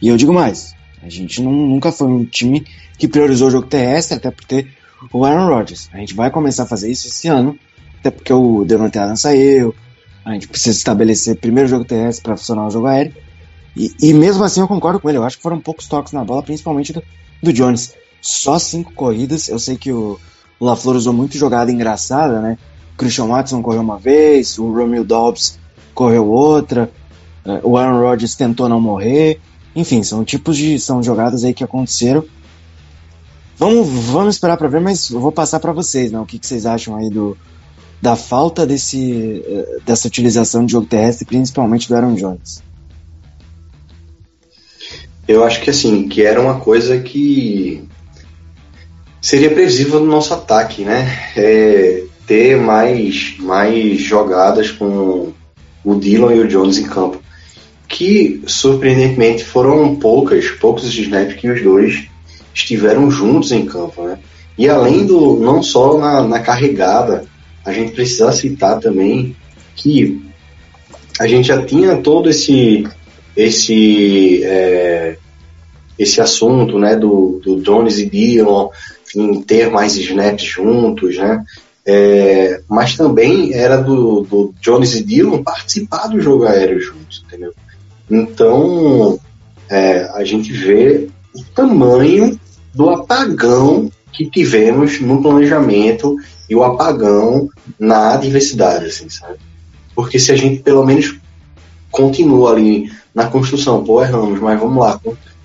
E eu digo mais: a gente não- nunca foi um time que priorizou o jogo terrestre, até por ter o Aaron Rodgers. A gente vai começar a fazer isso esse ano, até porque o Devante Adams saiu. A gente precisa estabelecer primeiro jogo terrestre para funcionar o jogo aéreo. E, e mesmo assim eu concordo com ele. Eu acho que foram poucos toques na bola, principalmente do, do Jones. Só cinco corridas. Eu sei que o, o LaFleur usou muito jogada engraçada, né? O Christian Watson correu uma vez, o Romeo Dobbs correu outra, eh, o Aaron Rodgers tentou não morrer. Enfim, são tipos de são jogadas aí que aconteceram. Vamos, vamos esperar para ver, mas eu vou passar para vocês, né? O que, que vocês acham aí do da falta desse eh, dessa utilização de jogo terrestre, principalmente do Aaron Jones. Eu acho que assim, que era uma coisa que seria previsível no nosso ataque, né? É, ter mais, mais jogadas com o Dillon e o Jones em campo. Que surpreendentemente foram poucas, poucos snaps que os dois estiveram juntos em campo, né? E além do, não só na, na carregada, a gente precisa citar também que a gente já tinha todo esse esse é, esse assunto né do, do Jones e Dillon em ter mais snaps juntos né É, mas também era do, do Jones e Dillon participar do jogo aéreo juntos entendeu então é, a gente vê o tamanho do apagão que tivemos no planejamento e o apagão na adversidade assim sabe porque se a gente pelo menos continua ali na construção, pô, erramos, mas vamos lá,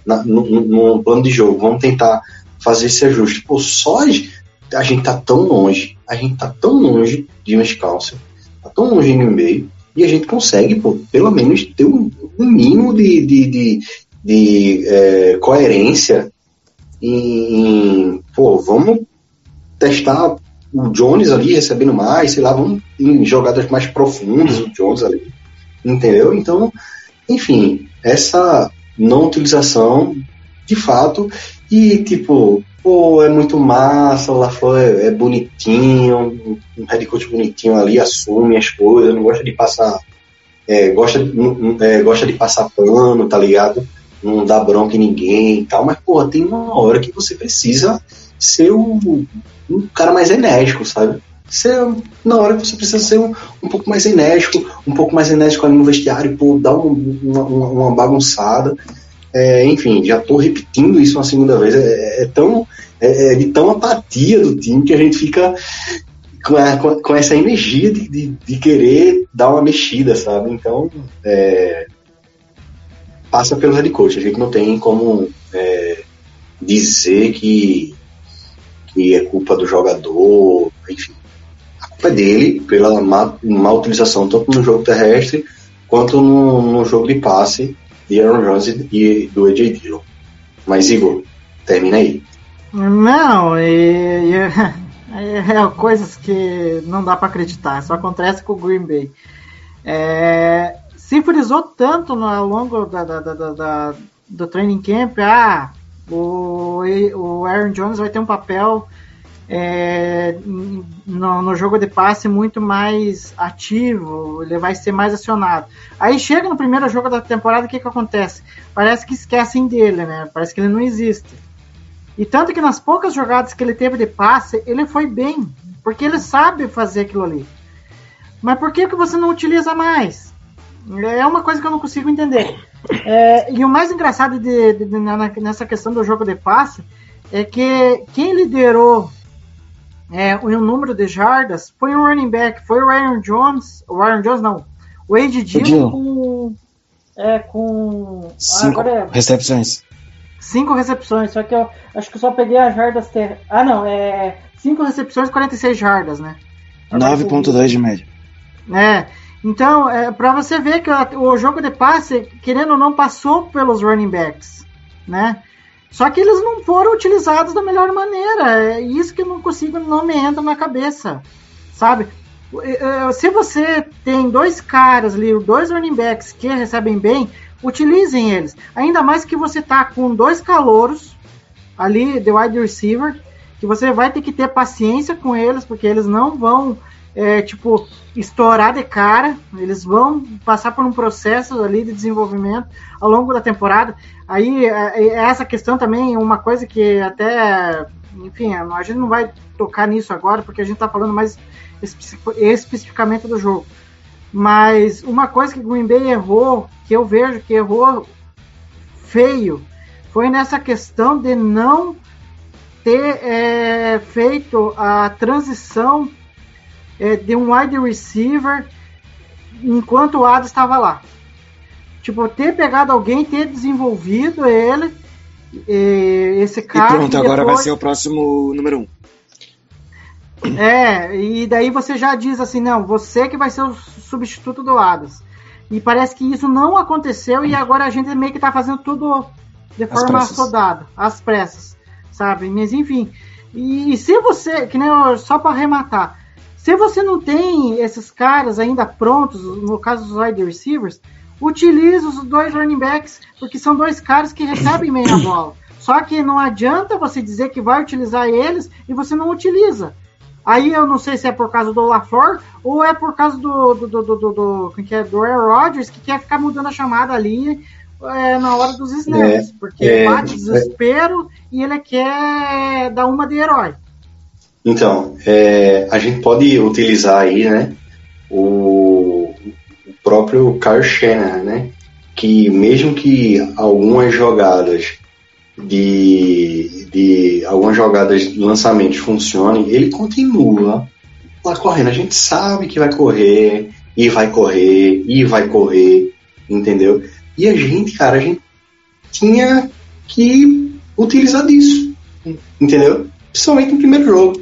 na, no, no- no plano de jogo, vamos tentar fazer esse ajuste. Pô, só a gente, tá tão longe, a gente tá tão longe de Wisconsin, tá tão longe de Green Bay, e a gente consegue, pô, pelo menos ter um, um mínimo de, de, de, de, é, coerência em, pô, vamos testar o Jones ali recebendo mais, sei lá, vamos em jogadas mais profundas o Jones ali, entendeu? Então, enfim, essa não utilização de fato e tipo, pô, é muito massa, o LaFleur é, é bonitinho, um head coach bonitinho ali, assume as coisas, não gosta de passar, é, gosta, é, gosta de passar pano, tá ligado? Não dá bronca em ninguém e tal, mas pô, tem uma hora que você precisa ser um, um cara mais enérgico, sabe? Ser na hora que você precisa ser um, um pouco mais enérgico, um pouco mais enérgico ali no vestiário, pô, dar um- uma, uma- bagunçada. É, enfim, já tô repetindo isso uma segunda vez. É, é tão é, é de tão apatia do time que a gente fica com, a- com essa energia de, de, de querer dar uma mexida, sabe? Então, é, passa pelo head coach. A gente não tem como é, dizer que, que é culpa do jogador, enfim. A culpa é dele pela má, má utilização tanto no jogo terrestre quanto no, no jogo de passe de Aaron Jones e do AJ Dillon. Mas, Igor, termina aí. Não, e, (laughs) é coisas que não dá para acreditar, só acontece com o Green Bay. É, se frisou tanto ao longo da, da, da, da, do training camp, ah, o, o Aaron Jones vai ter um papel é, no, no, jogo de passe muito mais ativo, ele vai ser mais acionado. Aí chega no primeiro jogo da temporada, o que, que acontece? Parece que esquecem dele, né? Parece que ele não existe. E tanto que nas poucas jogadas que ele teve de passe, ele foi bem, porque ele sabe fazer aquilo ali. Mas por que, que você não utiliza mais? É uma coisa que eu não consigo entender. É, e o mais engraçado de, de, de, nessa questão do jogo de passe é que quem liderou é, o número de jardas foi um running back, foi o Aaron Jones, o Aaron Jones não, o Ed Dillon com, é, com cinco é, recepções. Cinco recepções, só que eu acho que só peguei as jardas ter... Ah não, é cinco recepções 46 jardas, né? 9.2 de média. É, então, é, para você ver que o jogo de passe, querendo ou não, passou pelos running backs, né? Só que eles não foram utilizados da melhor maneira. É isso que eu não consigo, não me entra na cabeça, sabe? Se você tem dois caras ali, dois running backs que recebem bem, utilizem eles. Ainda mais que você tá com dois calouros ali de wide receiver, que você vai ter que ter paciência com eles, porque eles não vão é, tipo, estourar de cara. Eles vão passar por um processo ali de desenvolvimento ao longo da temporada. Aí, é, é essa questão também, uma coisa que até, enfim, a gente não vai tocar nisso agora, porque a gente está falando mais especificamente do jogo. Mas uma coisa que o Green Bay errou, que eu vejo que errou feio, foi nessa questão de não ter é, feito a transição é, de um wide receiver enquanto o Adams estava lá. Tipo, ter pegado alguém, ter desenvolvido ele, esse cara. E pronto, depois... agora vai ser o próximo número um. É, e daí você já diz assim, não, você que vai ser o substituto do Adams. E parece que isso não aconteceu e agora a gente meio que tá fazendo tudo de forma assodada, às pressas, sabe? Mas enfim. E, e se você, que nem eu, só para arrematar, se você não tem esses caras ainda prontos, no caso dos wide receivers, utilize os dois running backs, porque são dois caras que recebem bem a (coughs) bola. Só que não adianta você dizer que vai utilizar eles e você não utiliza. Aí eu não sei se é por causa do LaFleur ou é por causa do do, do, do, do, do, que é, do Aaron Rodgers que quer ficar mudando a chamada ali é, na hora dos snaps. É, porque é, bate desespero e ele quer dar uma de herói. Então, é, a gente pode utilizar aí, né, o, o próprio Kyle Shanahan, né, que mesmo que algumas jogadas de, de algumas jogadas de lançamento funcionem, ele continua lá correndo. A gente sabe que vai correr, e vai correr, e vai correr, entendeu? E a gente, cara, a gente tinha que utilizar disso, entendeu? Principalmente no primeiro jogo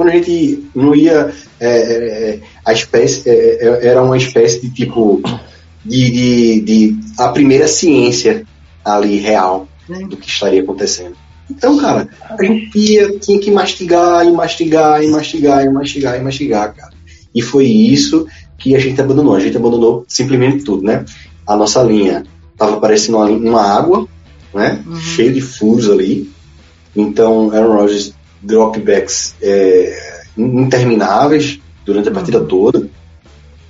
quando a gente não ia. É, é, é a espécie é, é, era uma espécie de tipo. De, de, de, a primeira ciência ali real do que estaria acontecendo. Então, cara, a gente ia, tinha que mastigar e mastigar e mastigar e mastigar e mastigar, cara. E foi isso que a gente abandonou. A gente abandonou simplesmente tudo, né? A nossa linha tava parecendo uma, uma água, né? Uhum. Cheio de furos ali. Então, Aaron Rodgers dropbacks é, intermináveis durante a partida uhum. toda,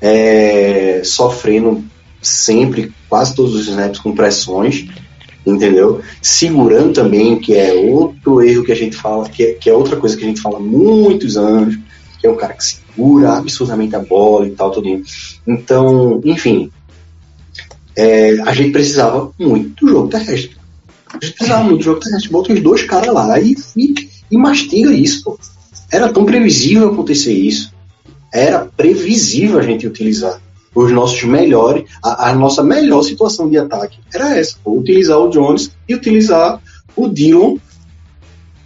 é, sofrendo sempre, quase todos os snaps com pressões, entendeu? Segurando também, que é outro erro que a gente fala, que é, que é outra coisa que a gente fala há muitos anos, que é um cara que segura absurdamente a bola e tal, tudo. Então, enfim, é, a gente precisava muito do jogo terrestre. A gente precisava muito do jogo terrestre. Bota os dois caras lá e, e e mastiga isso, pô. Era tão previsível acontecer isso. Era previsível a gente utilizar os nossos melhores, a, a nossa melhor situação de ataque era essa, pô, utilizar o Jones e utilizar o Dillon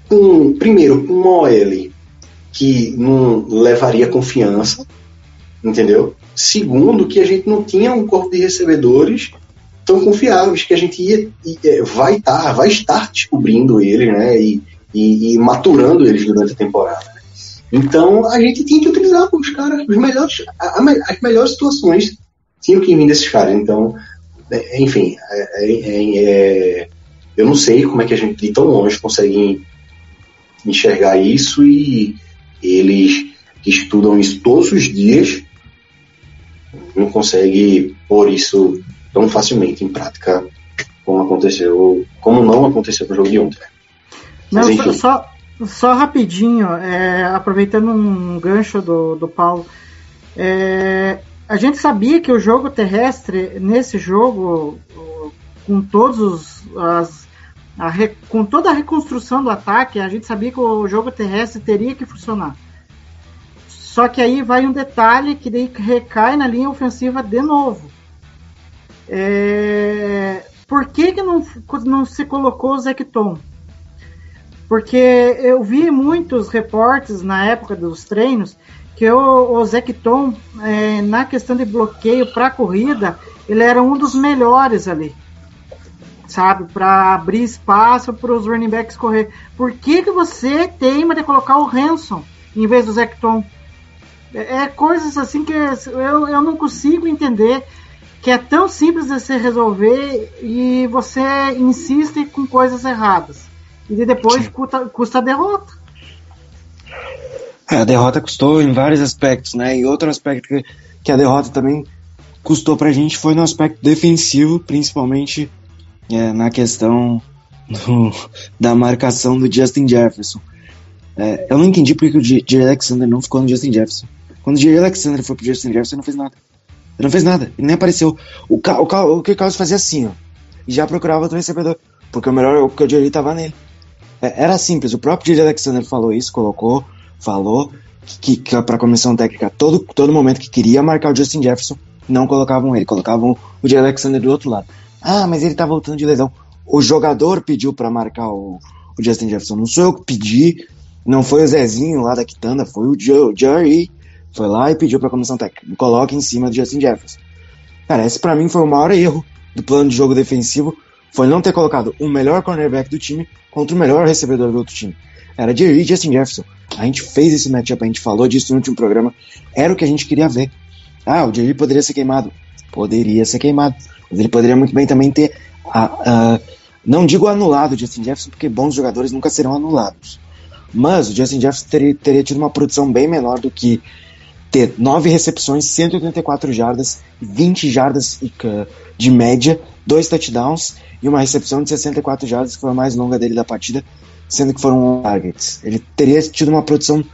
com, primeiro, com uma OL que não levaria confiança, entendeu? Segundo, que a gente não tinha um corpo de recebedores tão confiáveis que a gente ia, ia vai estar, tá, vai estar descobrindo ele, né? E, e, e maturando eles durante a temporada. Então a gente tinha que utilizar os caras, os melhores, a- a as melhores situações tinham que vir desses caras. Então, é, enfim, é- é- é- eu não sei como é que a gente de tão longe consegue enxergar isso e eles que estudam isso todos os dias não conseguem pôr isso tão facilmente em prática como aconteceu, como não aconteceu no jogo de ontem. Mas Não, só, só, só rapidinho, é, aproveitando um gancho do, do Paulo. é, a gente sabia que o jogo terrestre, nesse jogo, com todos os. As, a com toda a reconstrução do ataque, a gente sabia que o jogo terrestre teria que funcionar. Só que aí vai um detalhe que daí recai na linha ofensiva de novo. É, por que, que não, não se colocou o Zecton? Porque eu vi muitos reportes na época dos treinos que o, o Zecton, é, na questão de bloqueio para corrida, ele era um dos melhores ali. Sabe? Para abrir espaço para os running backs correr. Por que, que você teima de colocar o Hanson em vez do Zecton? É, é coisas assim que eu, eu não consigo entender que é tão simples de se resolver e você insiste com coisas erradas. E depois custa, custa a derrota. É, a derrota custou em vários aspectos, né? E outro aspecto que, que a derrota também custou pra gente foi no aspecto defensivo, principalmente é, na questão do- (laughs) da marcação do Justin Jefferson. É, eu não entendi porque que o J- J. Alexander não ficou no Justin Jefferson. Quando o J. Alexander foi pro Justin Jefferson, ele não fez nada. Ele não fez nada, ele nem apareceu. O, Ca- o, Ca- o que o Carlos fazia assim, ó. E já procurava outro recebedor. Porque o melhor, porque o Jerry tava nele. É, Era simples, o próprio J. Alexander falou isso, colocou, falou que, que para a comissão técnica, todo, todo momento que queria marcar o Justin Jefferson, não colocavam ele, colocavam o J. Alexander do outro lado. Ah, mas ele tá voltando de lesão. O jogador pediu para marcar o, o Justin Jefferson, não sou eu que pedi, não foi o Zezinho lá da Quitanda, foi o Joe, Jerry. Foi lá e pediu para a comissão técnica, coloca em cima do Justin Jefferson. Cara, esse pra mim foi o maior erro do plano de jogo defensivo, foi não ter colocado o melhor cornerback do time contra o melhor recebedor do outro time. Era Jerry e Justin Jefferson. A gente fez esse matchup, a gente falou disso no último programa. Era o que a gente queria ver. Ah, o Jerry poderia ser queimado. Poderia ser queimado. Mas ele poderia muito bem também ter. ah, ah, não digo anulado o Justin Jefferson, porque bons jogadores nunca serão anulados. Mas o Justin Jefferson teria, teria tido uma produção bem menor do que ter 9 recepções, 184 jardas, 20 jardas de média, dois touchdowns e uma recepção de 64 jardas, que foi a mais longa dele da partida, sendo que foram targets. Ele teria tido uma produção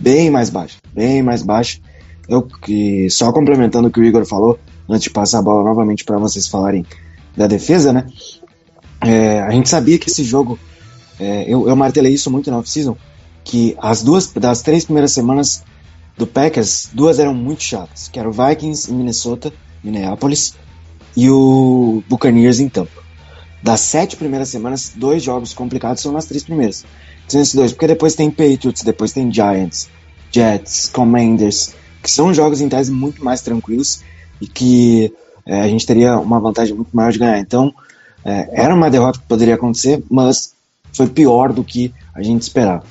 bem mais baixa, bem mais baixa. Eu que só complementando o que o Igor falou, antes de passar a bola novamente para vocês falarem da defesa, né? É, a gente sabia que esse jogo, é, eu, eu martelei isso muito na off-season, que as duas das três primeiras semanas do Packers, duas eram muito chatas, que era o Vikings em Minnesota, Minneapolis, e o Buccaneers em Tampa. Das sete primeiras semanas, dois jogos complicados são nas três primeiras. Esses dois, porque depois tem Patriots, depois tem Giants, Jets, Commanders, que são jogos em tese muito mais tranquilos e que é, a gente teria uma vantagem muito maior de ganhar. Então, é, era uma derrota que poderia acontecer, mas foi pior do que a gente esperava.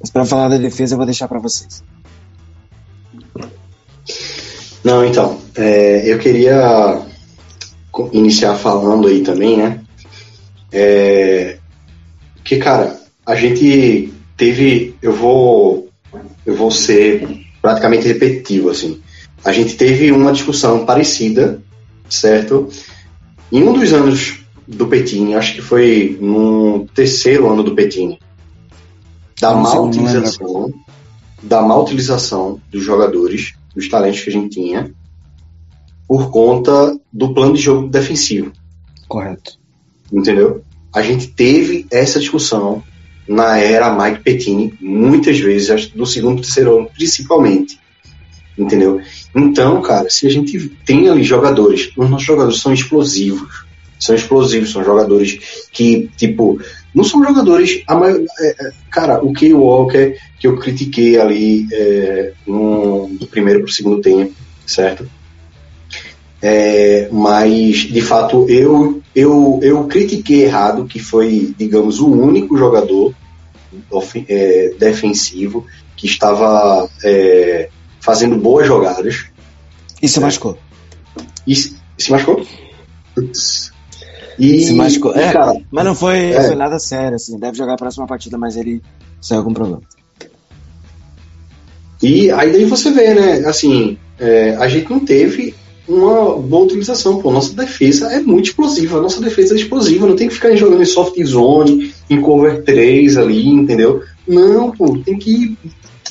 Mas para falar da defesa, eu vou deixar para vocês. Não, então, é, eu queria iniciar falando aí também, né? É, que, cara, a gente teve. Eu vou. Eu vou ser praticamente repetitivo, assim. A gente teve uma discussão parecida, certo? Em um dos anos do Petini, acho que foi no terceiro ano do Petini, da Não má utilização, da má utilização dos jogadores, dos talentos que a gente tinha, por conta do plano de jogo defensivo Correto. entendeu? A gente teve essa discussão na era Mike Pettini muitas vezes, do segundo e terceiro ano, principalmente, entendeu? Então, cara, se a gente tem ali jogadores, os nossos jogadores são explosivos, são explosivos, são jogadores que, tipo, não são jogadores, a maior, é, é, cara, o Key Walker, que eu critiquei ali é, no, do primeiro pro segundo tempo, certo? É, mas de fato eu, eu, eu critiquei errado, que foi, digamos, o único jogador ofen- é, defensivo que estava é, fazendo boas jogadas. E se machucou. E se, se machucou? E, Se machucou. É, cara, mas não foi, É. foi nada sério, assim. Deve jogar a próxima partida, mas ele saiu com problema. E aí daí você vê, né? Assim, é, a gente não teve uma boa utilização. Pô, nossa defesa é muito explosiva. Nossa defesa é explosiva. Não tem que ficar jogando em soft zone, em cover 3 ali, entendeu? Não, pô, tem que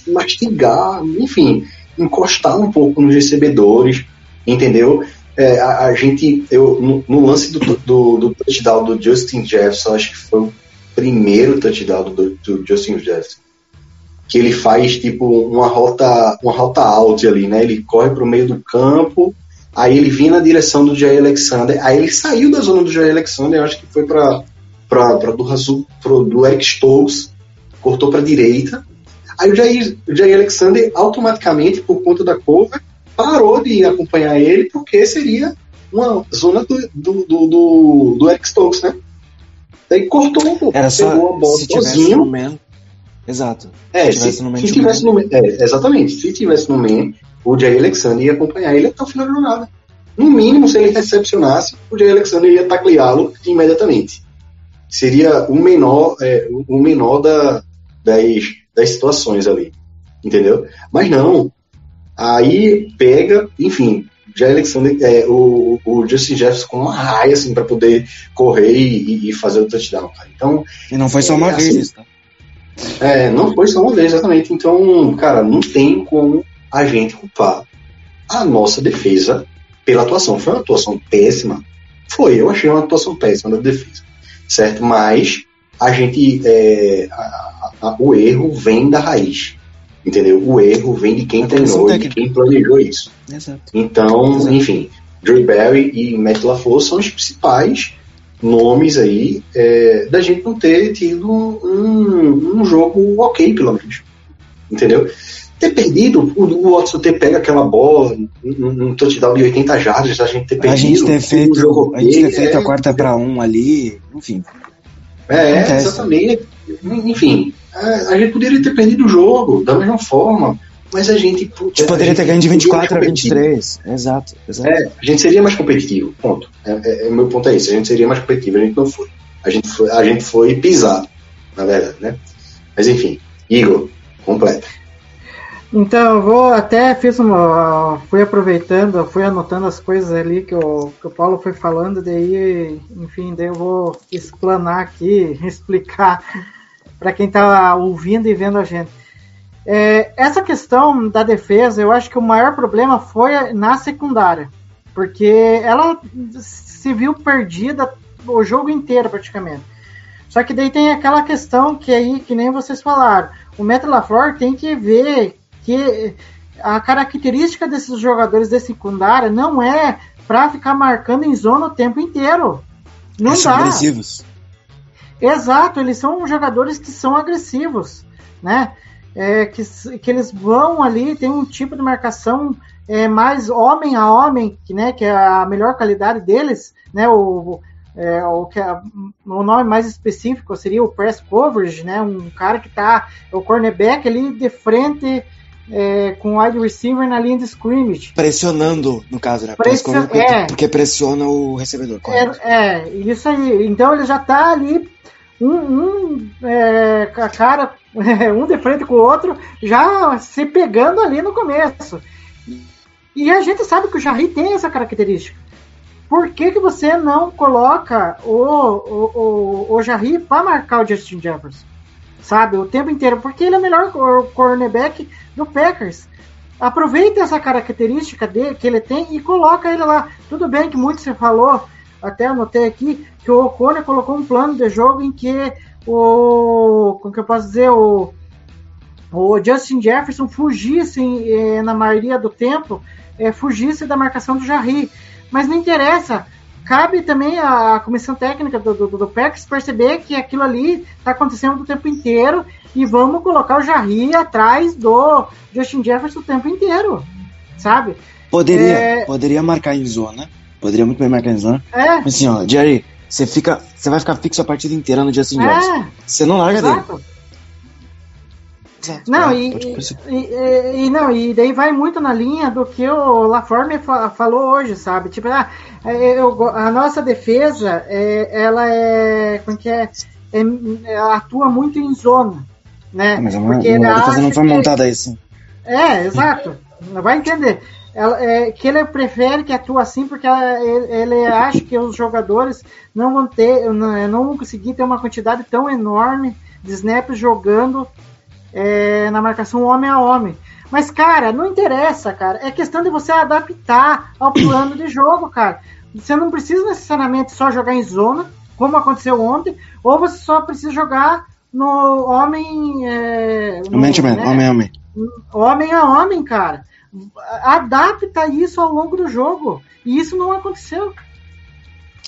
mastigar, enfim, encostar um pouco nos recebedores, entendeu? É, a, a gente, eu, no, no lance do, do, do touchdown do Justin Jefferson, acho que foi o primeiro touchdown do, do Justin Jefferson que ele faz tipo uma rota uma rota out ali, né? Ele corre para o meio do campo, aí ele vinha na direção do Jair Alexander, aí ele saiu da zona do Jair Alexander, acho que foi para do pro, do Eric Stokes, cortou para direita. Aí o Jair, o Jair Alexander automaticamente por conta da cover parou de acompanhar ele porque seria uma zona do do, do, do, do Eric Stokes, né? Daí cortou, pô, Era só pegou a bola se tivesse sozinho. no man. Exato. É, Se no se tivesse no é, exatamente, se tivesse no main, o Jay Alexander ia acompanhar ele até o final da jornada. No mínimo, se ele recepcionasse, o Jay Alexander ia tacleá-lo imediatamente. Seria o menor, é, o menor da, das, das situações ali, entendeu? Mas não. Aí pega, enfim, Jay Alexander, é, o, o Justin Jefferson com uma raia assim para poder correr e, e fazer o touchdown. Cara. Então E não foi só uma É, vez assim, tá? é, não foi só uma vez, exatamente. Então, cara, não tem como a gente culpar a nossa defesa pela atuação. Foi uma atuação péssima? Foi, eu achei uma atuação péssima da defesa. Certo? Mas a gente. é, a- a- o erro vem da raiz. Entendeu? O erro vem de quem treinou, de técnica. quem planejou isso. Exato. Então, Exato. enfim, Joey Barry e Matt LaFleur são os principais nomes aí é, da gente não ter tido um, um jogo ok, pelo menos. Entendeu? Ter perdido, o, o Watson ter pego aquela bola, um, um um touchdown de 80 jardas, a gente ter perdido. A gente ter um feito, jogo a gente ter feito é, a quarta pra um ali, enfim. É, Acontece. exatamente. Enfim, a, a gente poderia ter perdido o jogo da mesma forma, mas a gente. A gente poderia ter ganho de 24 a 23. Exato, exato. É, a gente seria mais competitivo, ponto. É, é- é- meu ponto é esse, a gente seria mais competitivo, a gente não foi. A gente foi, a gente foi pisado, na verdade, né? Mas enfim, Igor, completa. Então, eu vou até fiz uma. Fui aproveitando, fui anotando as coisas ali que o, que o Paulo foi falando, daí, enfim, daí eu vou explanar aqui, (laughs) explicar para quem está ouvindo e vendo a gente. É, essa questão da defesa, eu acho que o maior problema foi na secundária, porque ela se viu perdida o jogo inteiro praticamente. Só que daí tem aquela questão que aí, que nem vocês falaram, o Matt LaFleur tem que ver que a característica desses jogadores de secundária não é para ficar marcando em zona o tempo inteiro. Não Eles são dá. agressivos. Exato, eles são jogadores que são agressivos, né? É, que, que eles vão ali, tem um tipo de marcação é, mais homem a homem, que, né, que é a melhor qualidade deles, né? O, é, o, que é- o nome mais específico seria o press coverage, né? Um cara que tá, o cornerback ali de frente é, com o wide receiver na linha de scrimmage. Pressionando, no caso, né? Pression- é. porque pressiona o recebedor. É, é, isso aí. Então ele já tá ali, um, um é, ca- cara, (laughs) um de frente com o outro, já se pegando ali no começo. E a gente sabe que o Jarry tem essa característica. Por que, que você não coloca o, o, o, o Jarry para marcar o Justin Jefferson? Sabe, o tempo inteiro. Porque ele é o melhor cor- cornerback do Packers. Aproveita essa característica dele, que ele tem e coloca ele lá. Tudo bem que muito você falou, até anotei aqui, que o O'Connor colocou um plano de jogo em que o. Como que eu posso dizer? O, o Justin Jefferson fugisse eh, na maioria do tempo, eh, fugisse da marcação do Jarry. Mas não interessa. Cabe também a comissão técnica do, do, do perceber que aquilo ali está acontecendo o tempo inteiro e vamos colocar o Jarry atrás do Justin Jefferson o tempo inteiro, sabe? Poderia, É. poderia marcar em zona. Poderia muito bem zona. É, Mas assim, ó, Jerry, você fica. Você vai ficar fixo a partida inteira no Justin é, Você não larga dele. exato. Exato. Não, É, e, pode e, e- e não, e daí vai muito na linha do que o Laforme fa- falou hoje, sabe? Tipo, ah, é, eu go- a nossa defesa, é, ela é. Como que é? É, ela atua muito em zona. Né? Mas a Porque minha defesa não foi montada assim. É, exato. Vai entender. Ela, é, que ele prefere que atue assim porque ela- ele, ele acha que os jogadores não vão ter, não, não vão conseguir ter uma quantidade tão enorme de snaps jogando é, na marcação homem a homem. Mas, cara, não interessa, cara. É questão de você adaptar ao plano de jogo, cara. Você não precisa necessariamente só jogar em zona, como aconteceu ontem, ou você só precisa jogar no homem. É, no, Homem, homem, né? homem, homem. homem a homem, cara. Adapta isso ao longo do jogo. E isso não aconteceu.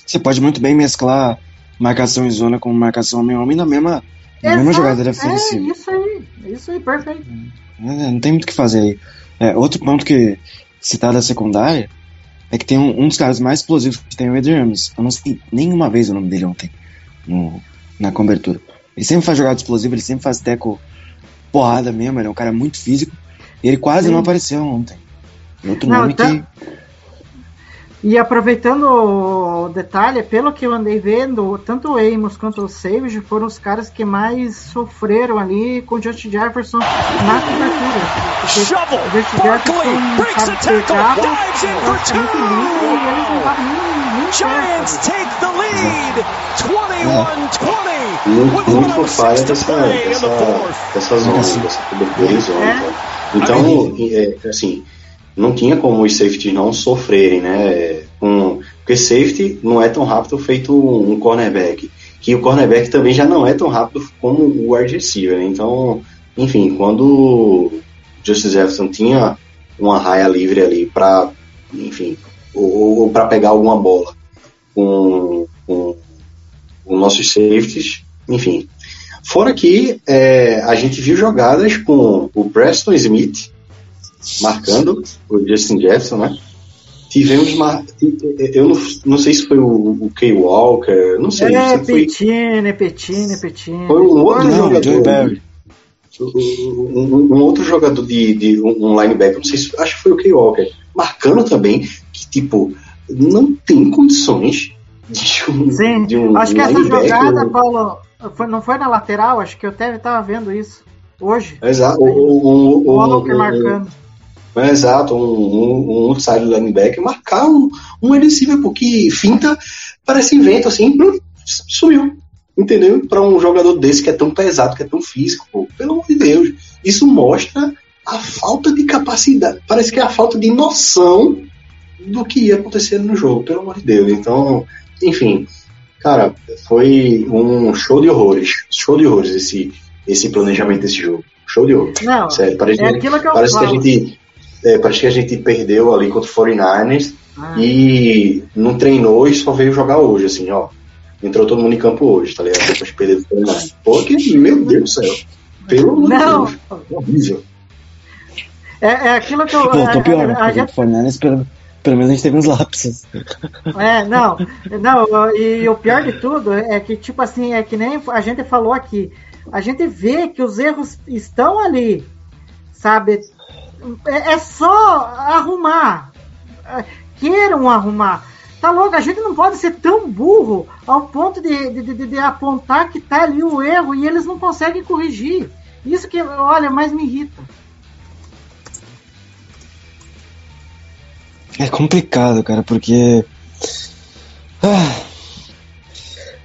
Você pode muito bem mesclar marcação em zona com marcação homem a homem na mesma, na mesma jogada É defensiva. isso aí. Isso aí, perfeito. É, Não tem muito o que fazer aí. É, outro ponto que citar da secundária é que tem um, um dos caras mais explosivos que tem o Adrian Ramos. Eu não sei nenhuma vez o nome dele ontem no- na cobertura. Ele sempre faz jogada explosiva, ele sempre faz teco porrada mesmo, ele é um cara muito físico. E ele quase Sim. não apareceu ontem. Outro Não, nome tá- que. E aproveitando o detalhe, pelo que eu andei vendo, tanto o Amos quanto o Savage foram os caras que mais sofreram ali com o Justin Jefferson na cobertura. Shovel. o Justin Barkley Jefferson, breaks sabe, the tackle, pegava dives in for two. limpo e eles não estavam nem, nem Giants perto. take the lead, 21-20. Muito, with muito falha 106 to dessa, play in the dessa, fourth. dessa zona, dessa cobertura zona. É. Então, é, assim, não tinha como os safeties não sofrerem, né? Com, porque safety não é tão rápido feito um cornerback. Que o cornerback também já não é tão rápido como o wide receiver. né? Então, enfim, quando o Justice Jefferson tinha uma raia livre ali para, enfim, ou, ou para pegar alguma bola com, com os nossos safeties, enfim. Fora que é, a gente viu jogadas com o Preston Smith marcando o Justin Jefferson, né? Tivemos mar... eu não, não sei se foi o, o Kay Walker, não sei, É, se foi, Petine, Petine, Petine. foi um outro Não, jogador. Um, um- um outro jogador de, de um, linebacker, não sei se acho que foi o Kay Walker, marcando também que tipo não tem condições de um, Sim, de um acho que essa linebacker- jogada, Paulo, foi- não foi na lateral, acho que eu até estava vendo isso hoje. Exato, um, um, O um, Walker marcando. É, exato, um, um, um outside linebacker marcar um, um receiver, porque finta parece invento assim, sumiu. Entendeu? Para um jogador desse que é tão pesado, que é tão físico, pô, pelo amor de Deus. Isso mostra a falta de capacidade, parece que é a falta de noção do que ia acontecer no jogo, pelo amor de Deus. Então, enfim, cara, foi um show de horrores, show de horrores esse, esse planejamento desse jogo. Show de horrores. Não, Sério, parece, é aquilo que eu parece que a gente é, parece que a gente perdeu ali contra o 49ers Ah. e não treinou e só veio jogar hoje, assim, ó. Entrou todo mundo em campo hoje, tá ligado? Depois de perder do 49ers. Pô, que, meu Deus do céu. Pelo amor de Não. Deus. Horrível. É, é aquilo que eu. Voltou a- pior, a- a né? gente- pelo, menos a gente teve uns lapsos. É, não, não, e o pior de tudo é que, tipo assim, é que nem a gente falou aqui, a gente vê que os erros estão ali, sabe? É, é só arrumar, É, queiram arrumar. Tá louco, a gente não pode ser tão burro ao ponto de, de, de- de apontar que tá ali o erro e eles não conseguem corrigir. Isso que, olha, mais me irrita. É complicado, cara, porque. Ah,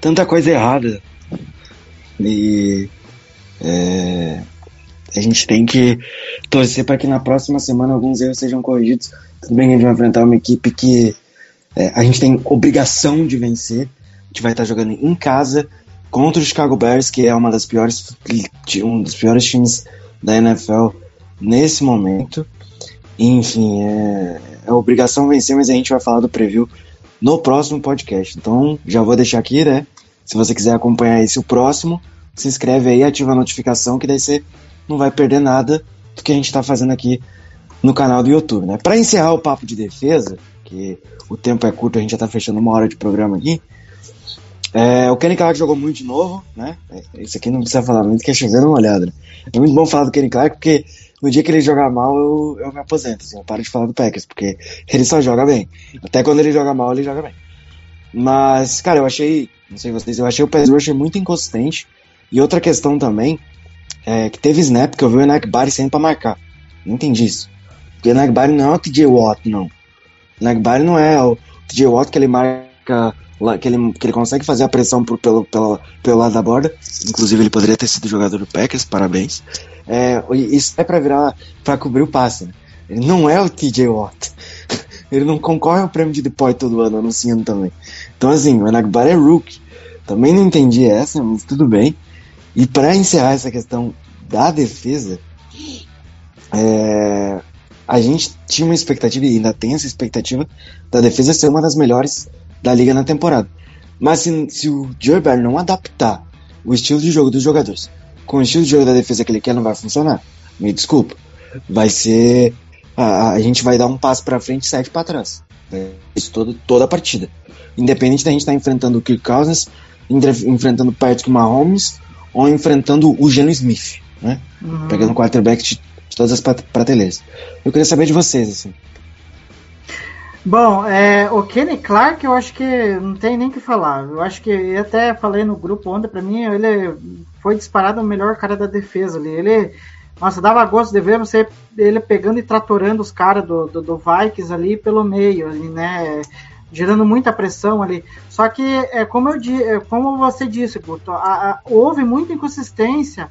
tanta coisa errada. E. é, a gente tem que torcer para que na próxima semana alguns erros sejam corrigidos. Tudo bem que a gente vai enfrentar uma equipe que é, a gente tem obrigação de vencer. A gente vai estar jogando em casa contra o Chicago Bears, que é uma das piores, um dos piores times da NFL nesse momento. Enfim, é, é obrigação vencer, mas a gente vai falar do preview no próximo podcast. Então, já vou deixar aqui, né? Se você quiser acompanhar esse o próximo, se inscreve aí, ativa a notificação, que daí você não vai perder nada do que a gente está fazendo aqui no canal do YouTube, né? Para encerrar o papo de defesa, que o tempo é curto, a gente já está fechando uma hora de programa aqui. É, o Kenny Clark jogou muito de novo, né? É, Isso aqui não precisa falar muito, que é chovendo uma olhada. Né? É muito bom falar do Kenny Clark, porque no dia que ele jogar mal, eu, eu me aposento. Assim, eu paro de falar do Packers, porque ele só joga bem. Até quando ele joga mal, ele joga bem. Mas, cara, eu achei, não sei vocês, eu achei o pass rusher muito inconsistente. E outra questão também, é que teve snap que eu vi o Enak saindo pra marcar. Não entendi isso. Porque o Enak não é o TJ Watt, não. O Enak não é o TJ Watt que ele marca, que ele, que ele consegue fazer a pressão por, pelo, pelo, pelo lado da borda. Inclusive, ele poderia ter sido jogador do Packers, parabéns. É, isso é pra virar, pra cobrir o passe, né? Ele não é o TJ Watt. (laughs) Ele não concorre ao prêmio de DePoy todo ano, anunciando também. Então, assim, o Enagbar é rookie. Também não entendi essa, mas tudo bem. E para encerrar essa questão da defesa, é, a gente tinha uma expectativa, e ainda tem essa expectativa, da defesa ser uma das melhores da liga na temporada. Mas se, se o Joe Barry não adaptar o estilo de jogo dos jogadores com o estilo de jogo da defesa que ele quer, não vai funcionar. Me desculpa. Vai ser. A, a gente vai dar um passo pra frente e sete pra trás. É Isso todo, toda a partida. Independente da gente estar enfrentando o Kirk Cousins, enfrentando Patrick Mahomes ou enfrentando o Geno Smith, né? Uhum. Pegando quarterback de, de todas as prateleiras. Eu queria saber de vocês, assim. Bom, é, o Kenny Clark eu acho que não tem nem que falar. Eu acho que eu até falei no grupo ontem, pra mim, ele foi disparado o melhor cara da defesa ali. Ele, nossa, dava gosto de ver você ele pegando e tratorando os caras do, do, do Vikings ali pelo meio, ali, né? Gerando muita pressão ali. Só que, é, como, eu, é, como você disse, Guto, a- a- houve muita inconsistência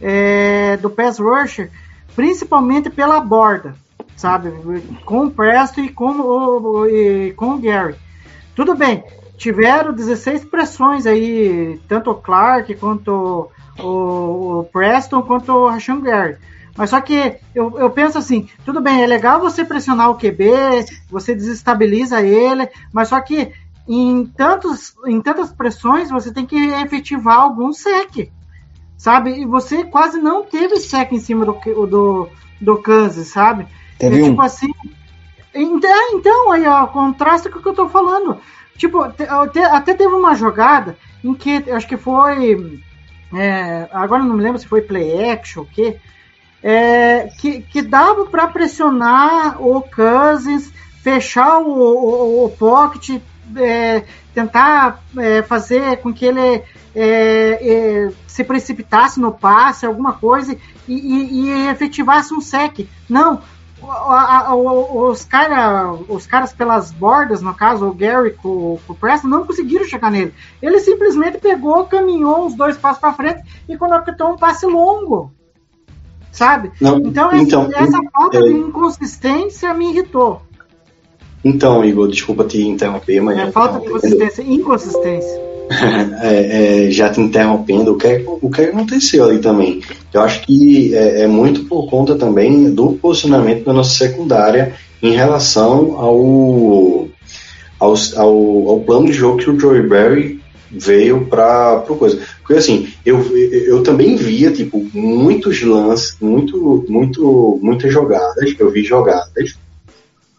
é, do pass rusher, principalmente pela borda, sabe? Com o Presto e com o, e com o Gary. Tudo bem, tiveram 16 pressões aí, tanto o Clark quanto o, o Preston quanto o Rashan Gary. Mas só que eu, eu penso assim, tudo bem, é legal você pressionar o QB, você desestabiliza ele, mas só que em, tantos, em tantas pressões você tem que efetivar algum sec, sabe? E você quase não teve sec em cima do, do, do Kansas, sabe? Teve é, um. tipo assim. Então, então, aí, ó, contrasta com o que eu tô falando. Tipo, te- até teve uma jogada em que acho que foi. é, agora não me lembro se foi play action ou o quê. é, que, que dava para pressionar o Cousins, fechar o, o, o pocket, é, tentar é, fazer com que ele é, é, se precipitasse no passe, alguma coisa, e, e- e efetivasse um sec. Não, os, cara, os caras pelas bordas, no caso o Gary com, com o Preston, não conseguiram chegar nele. Ele simplesmente pegou, caminhou uns dois passos para frente e conectou um passe longo. Sabe? Não, Então, essa, então, essa falta é- de inconsistência me irritou. Então, Igor, desculpa te interromper, mas. É falta de consistência, inconsistência. (laughs) É, é, já te interrompendo, o que, o que aconteceu ali também? Eu acho que é, é muito por conta também do posicionamento da nossa secundária em relação ao, ao, ao, ao plano de jogo que o Joey Barry veio para coisa. Porque assim, eu, eu também via tipo muitos lances, muito, muito, muitas jogadas, eu vi jogadas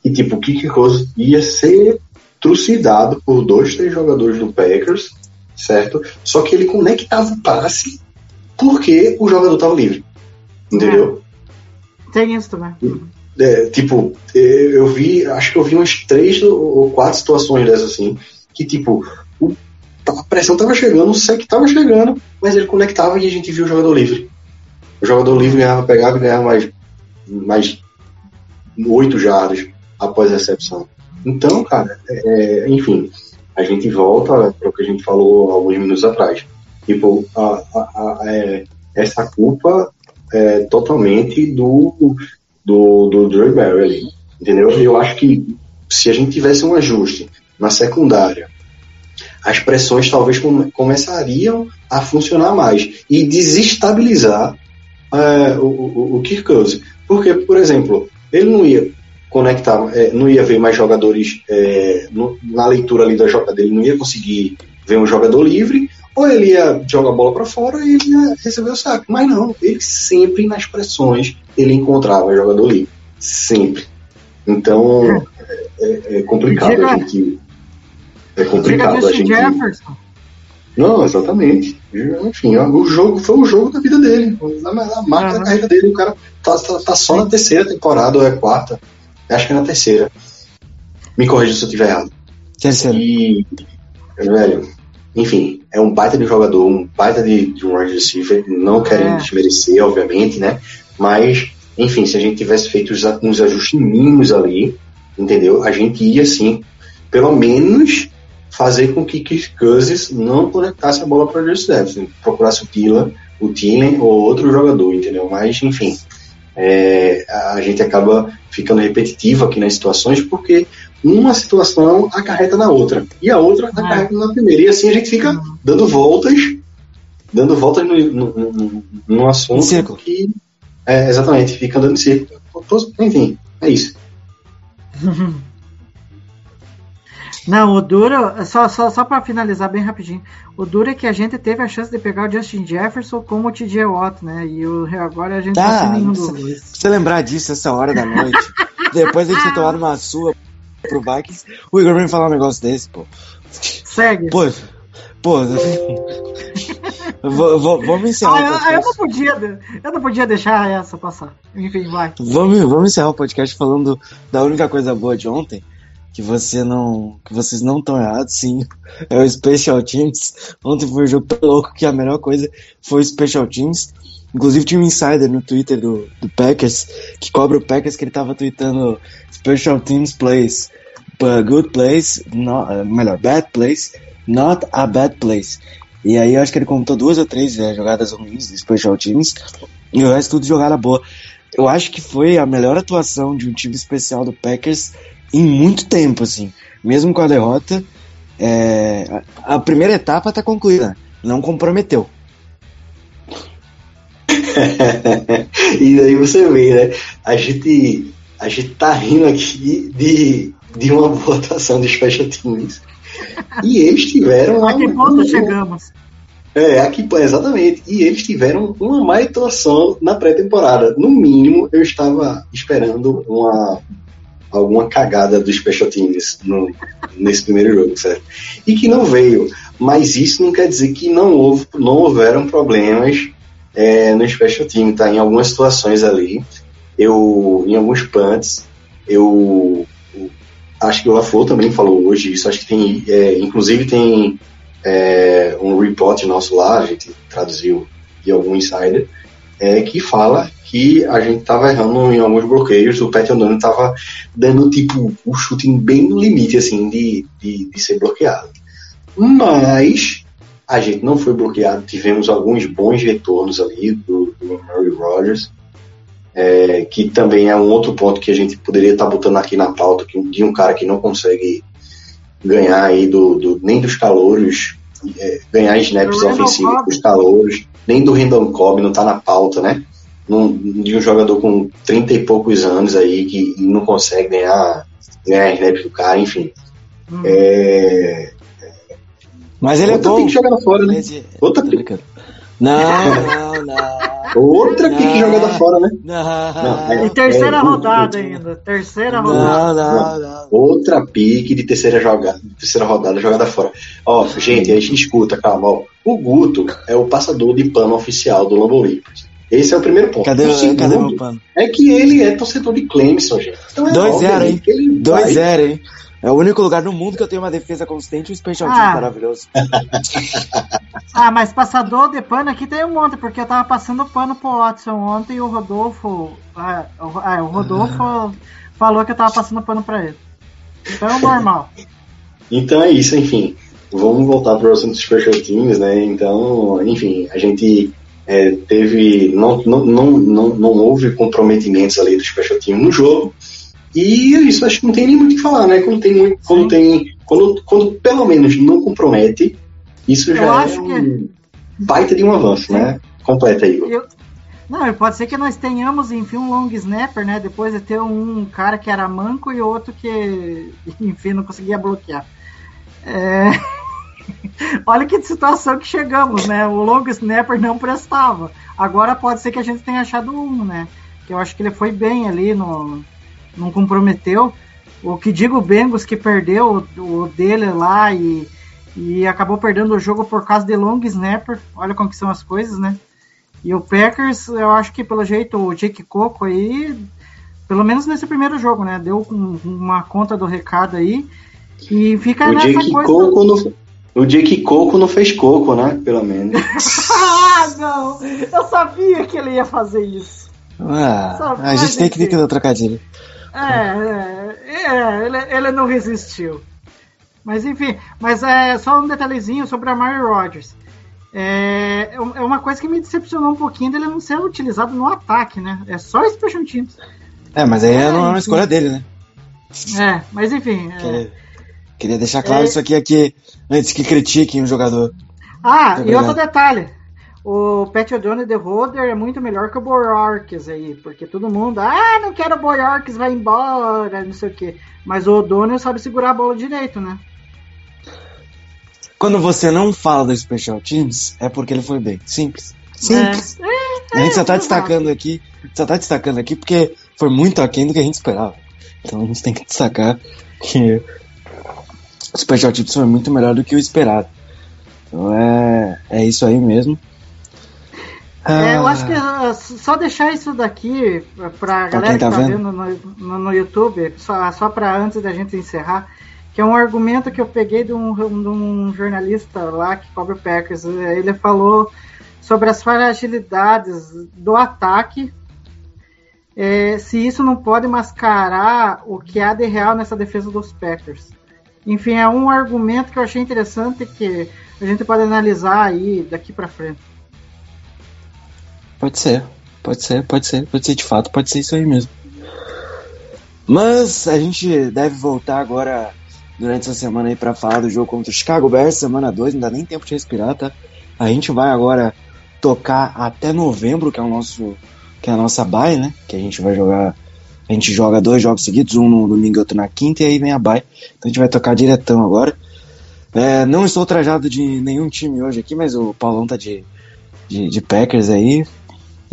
e tipo o Kiki Rose ia ser trucidado por dois, três jogadores do Packers, certo? Só que ele conectava o passe porque o jogador estava livre. Entendeu? Tem isso também. É, tipo, é, eu vi, acho que eu vi umas três ou quatro situações dessas assim, que tipo, o- a pressão tava chegando, o sec tava chegando, mas ele conectava e a gente viu o jogador livre. O jogador livre ganhava, pegava e ganhava mais, mais oito jardas após a recepção. Então, cara, é, enfim, a gente volta para o que a gente falou alguns minutos atrás. Tipo, a, a- a- é, essa culpa é totalmente do, do, do Drew Barry ali. Entendeu? Eu acho que se a gente tivesse um ajuste na secundária, as pressões talvez come- começariam a funcionar mais e desestabilizar é, o, o, o Kirk Cousins. Porque, por exemplo, ele não ia conectar, é, não ia ver mais jogadores é, no- na leitura ali da jogada dele, não ia conseguir ver um jogador livre, ou ele ia jogar a bola para fora e ele ia receber o saco. Mas não, ele sempre nas pressões ele encontrava jogador livre. Sempre. Então é, é- é complicado a gente. É complicado a gente. Jefferson. Não, exatamente. Enfim, o jogo foi o jogo da vida dele. A, marca Aham. da carreira dele. O cara tá, tá, tá só na terceira temporada, ou é quarta. Acho que é na terceira. Me corrija se eu estiver errado. Terceiro. E, velho, enfim, é um baita de jogador, um baita de, de um wide receiver, não querendo É. desmerecer, obviamente, né? Mas, enfim, se a gente tivesse feito uns ajustes mínimos ali, entendeu? A gente ia, sim, pelo menos fazer com que Kirk Cousins não conectasse a bola para o Jesse Jefferson, procurasse o Tila, o Tillen ou outro jogador, entendeu? Mas, enfim, é, a gente acaba ficando repetitivo aqui nas situações porque uma situação acarreta na outra e a outra acarreta na primeira e assim a gente fica dando voltas dando voltas no, no, no, no assunto Em círculo. que é, exatamente, fica andando em círculo. Enfim, é isso (laughs) Não, o duro, só, só, só para finalizar bem rapidinho, o duro é que a gente teve a chance de pegar o Justin Jefferson como o TJ Watt, né? E o, agora a gente Tá, tá sem nenhum dos precisa- dois. Lembrar disso essa hora da noite, (laughs) depois de ter tomado uma sua pro Vikings, o Igor vem falar um negócio desse, pô. Segue. Pô, pô. (laughs) vamos encerrar Ah, o eu, eu podcast. não podia, eu não podia deixar essa passar. Enfim, vai. Vamos, vamos encerrar o podcast falando da única coisa boa de ontem. Que você não. Que vocês não estão errados, sim. É o Special Teams. Ontem foi um jogo tão louco que a melhor coisa foi o Special Teams. Inclusive tinha um insider no Twitter do, do Packers que cobra o Packers que ele tava tweetando Special Teams plays. Good plays, not, uh, melhor, bad plays, not a bad plays. E aí eu acho que ele contou duas ou três eh, jogadas ruins de Special Teams e o resto tudo jogada boa. Eu acho que foi a melhor atuação de um time especial do Packers em muito tempo, assim. Mesmo com a derrota, é, a, primeira etapa tá concluída. Não comprometeu. (laughs) e daí você vê, né? A gente, a gente tá rindo aqui de, de uma (laughs) boa atuação de Special Teams. E eles tiveram A que uma- ponto uma- chegamos? É, aqui, exatamente. E eles tiveram uma má atuação na pré-temporada. No mínimo, eu estava esperando uma alguma cagada dos Special Teams no, nesse primeiro jogo, certo? E que não veio. Mas isso não quer dizer que não, houve, não houveram problemas é, no Special Team, tá? Em algumas situações ali, eu, em alguns punts, eu acho que o LaFleur também falou hoje isso, acho que tem, é, inclusive tem é, um report nosso lá, a gente traduziu de algum insider, é, que fala que a gente tava errando em alguns bloqueios, o Pat O'Donnell tava dando tipo o chute bem no limite assim de, de, de ser bloqueado. Mas a gente não foi bloqueado, tivemos alguns bons retornos ali do, do Murray Rogers, é, que também é um outro ponto que a gente poderia estar botando aqui na pauta, que, de um cara que não consegue ganhar aí do, do- nem dos calouros, é, ganhar snaps Randall ofensivos dos calouros, nem do Randall Cobb, não tá na pauta, né? Num- de um jogador com 30 e poucos anos aí que não consegue ganhar, ganhar snaps do cara, enfim. Hum. É, Mas ele é outra bom. pique jogada fora, né? Esse- Outra brincando. Não, não, não. Outra pique Não. jogada fora, né? Não, E terceira É, rodada ainda. Terceira rodada. não, não, não. Outra pique de terceira jogada, de terceira rodada jogada fora. Ó, gente, a gente escuta, calma, ó. O Guto é o passador de pano oficial do Lambo Leapers. Esse é o primeiro ponto. Cadê, o segundo cadê meu pano? é que ele é torcedor de Clemson, gente. Então é 2-0, óbvio hein? que ele vai- 2-0, hein? É o único lugar no mundo que eu tenho uma defesa consistente e um special Ah. team maravilhoso. (laughs) Ah, mas passador de pano aqui tem um monte, porque eu tava passando pano pro Watson ontem e o Rodolfo. Ah, o, ah, o Rodolfo (laughs) falou que eu tava passando pano pra ele. Então é o normal. (laughs) Então é isso, enfim. Vamos voltar para o assunto dos special teams, né? Então, enfim, a gente é, teve. Não, não, não, não, não houve comprometimentos ali do special team no jogo. E é isso, acho que não tem nem muito o que falar, né? Quando tem muito. Quando tem. Quando, quando pelo menos não compromete, isso já é acho um baita de um avanço, né? Completa aí. Eu- Não, pode ser que nós tenhamos, enfim, um long snapper, né? Depois de ter um cara que era manco e outro que, (laughs) enfim, não conseguia bloquear. É... (laughs) Olha que situação que chegamos, né? O long snapper não prestava. Agora pode ser que a gente tenha achado um, né? Que eu acho que ele foi bem ali, no... não comprometeu. O que digo o Bengals que perdeu o, o dele lá e, e acabou perdendo o jogo por causa de long snapper. Olha como que são as coisas, né? E o Packers, eu acho que pelo jeito o Jake Coco aí, pelo menos nesse primeiro jogo, né? Deu um- uma conta do recado aí. E fica O nessa Jake, coisa. Coco não, o Jake Coco não fez coco, né? Pelo menos. (laughs) ah, não! Eu sabia que ele ia fazer isso. Ah, a gente tem que ter que dar trocadilho. É, é, é, ele, ele não resistiu. Mas enfim, mas é só um detalhezinho sobre a Mary Rodgers. É, é uma coisa que me decepcionou um pouquinho dele não ser utilizado no ataque, né? É só Special Teams. É, mas aí É, não é uma escolha dele, né? É, mas enfim. é. Queria, queria deixar claro É. isso aqui, aqui antes que critiquem o jogador. Ah, É e outro detalhe. O Pat O'Donnell de Holder é muito melhor que o Boyorks aí, porque todo mundo, ah, não quero o Boyorks, vai embora, não sei o quê. Mas o O'Donnell sabe segurar a bola direito, né? Quando você não fala do Special Teams, é porque ele foi bem. Simples. Simples. É, a gente só tá exato. destacando aqui, só tá destacando aqui porque foi muito aquém do que a gente esperava. Então a gente tem que destacar que o Special Teams foi muito melhor do que o esperado. Então é, é isso aí mesmo. É, eu Ah, acho que uh, só deixar isso daqui pra Pra galera quem que tá tá vendo? vendo no, no, YouTube, só, só pra antes da gente encerrar, que é um argumento que eu peguei de um, de um jornalista lá que cobre o Packers. Ele falou sobre as fragilidades do ataque, é, se isso não pode mascarar o que há de real nessa defesa dos Packers. Enfim, é um argumento que eu achei interessante que a gente pode analisar aí daqui pra frente. Pode ser, pode ser, pode ser, pode ser de fato, pode ser isso aí mesmo. Mas a gente deve voltar agora durante essa semana aí pra falar do jogo contra o Chicago Bears, semana 2, não dá nem tempo de respirar, tá? A gente vai agora tocar até novembro, que é o nosso que é a nossa bye, né? Que a gente vai jogar, a gente joga dois jogos seguidos, um no domingo e outro na quinta e aí vem a bye. Então a gente vai tocar diretão agora. É, não estou trajado de nenhum time hoje aqui, mas o Paulão tá de, de, de Packers aí.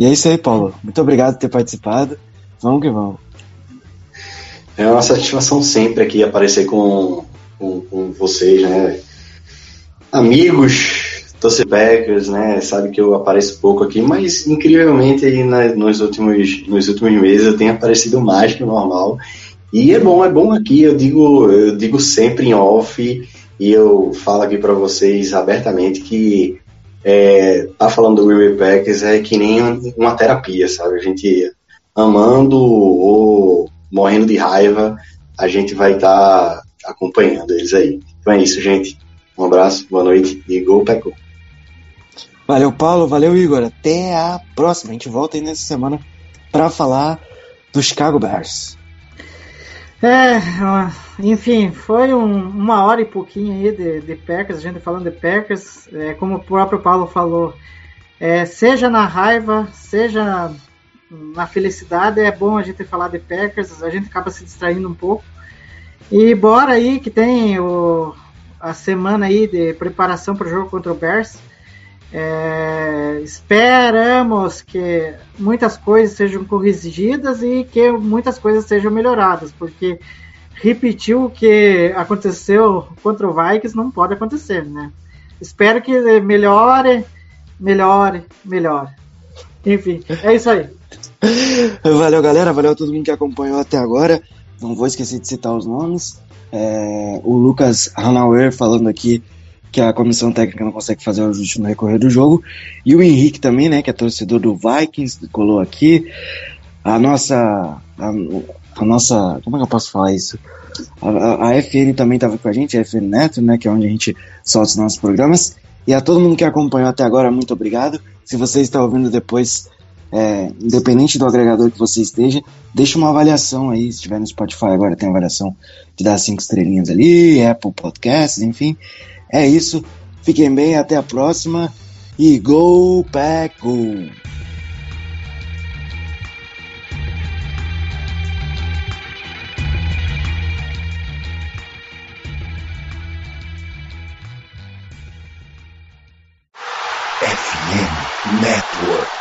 E é isso aí, Paulo. Muito obrigado por ter participado. Vamos que vamos. É uma satisfação sempre aqui aparecer com, com, com vocês, né? Amigos, torcedor Packers, né? Sabe que eu apareço pouco aqui, mas incrivelmente aí na- nos, últimos, nos últimos meses eu tenho aparecido mais que o normal. E é bom, é bom aqui, eu digo, eu digo sempre em off e eu falo aqui para vocês abertamente que é, tá falando do Green Bay Packers é que nem uma terapia, sabe? A gente amando ou morrendo de raiva, a gente vai estar acompanhando eles aí. Então é isso, gente. Um abraço, boa noite e Go. Valeu, Paulo. Valeu, Igor. Até a próxima. A gente volta aí nessa semana para falar do Chicago Bears. É, enfim, foi um- uma hora e pouquinho aí de, de Packers, a gente falando de Packers, é, como o próprio Paulo falou, é, seja na raiva, seja na felicidade, é bom a gente falar de Packers, a gente acaba se distraindo um pouco. E bora aí que tem o, a semana aí de preparação para o jogo contra o Bears. É, esperamos que muitas coisas sejam corrigidas e que muitas coisas sejam melhoradas, porque repetir o que aconteceu contra o Vikings não pode acontecer, né? Espero que melhore, melhore, melhore. Enfim, é isso aí. (laughs) Valeu, galera. Valeu a todo mundo que acompanhou até agora. Não vou esquecer de citar os nomes. É, o Lucas Hanauer falando aqui que a comissão técnica não consegue fazer o ajuste no recorrer do jogo. E o Henrique também, né, que é torcedor do Vikings, colou aqui. A nossa. A, a nossa. Como é que eu posso falar isso? A, a, a FN também estava com a gente, a FN Neto, né, que é onde a gente solta os nossos programas. E a todo mundo que acompanhou até agora, muito obrigado. Se você está ouvindo depois, é, independente do agregador que você esteja, deixa uma avaliação aí. Se estiver no Spotify agora, tem avaliação de dar cinco estrelinhas ali, Apple Podcasts, enfim. É isso. Fiquem bem, até a próxima. E Go Pack Go! FM Network.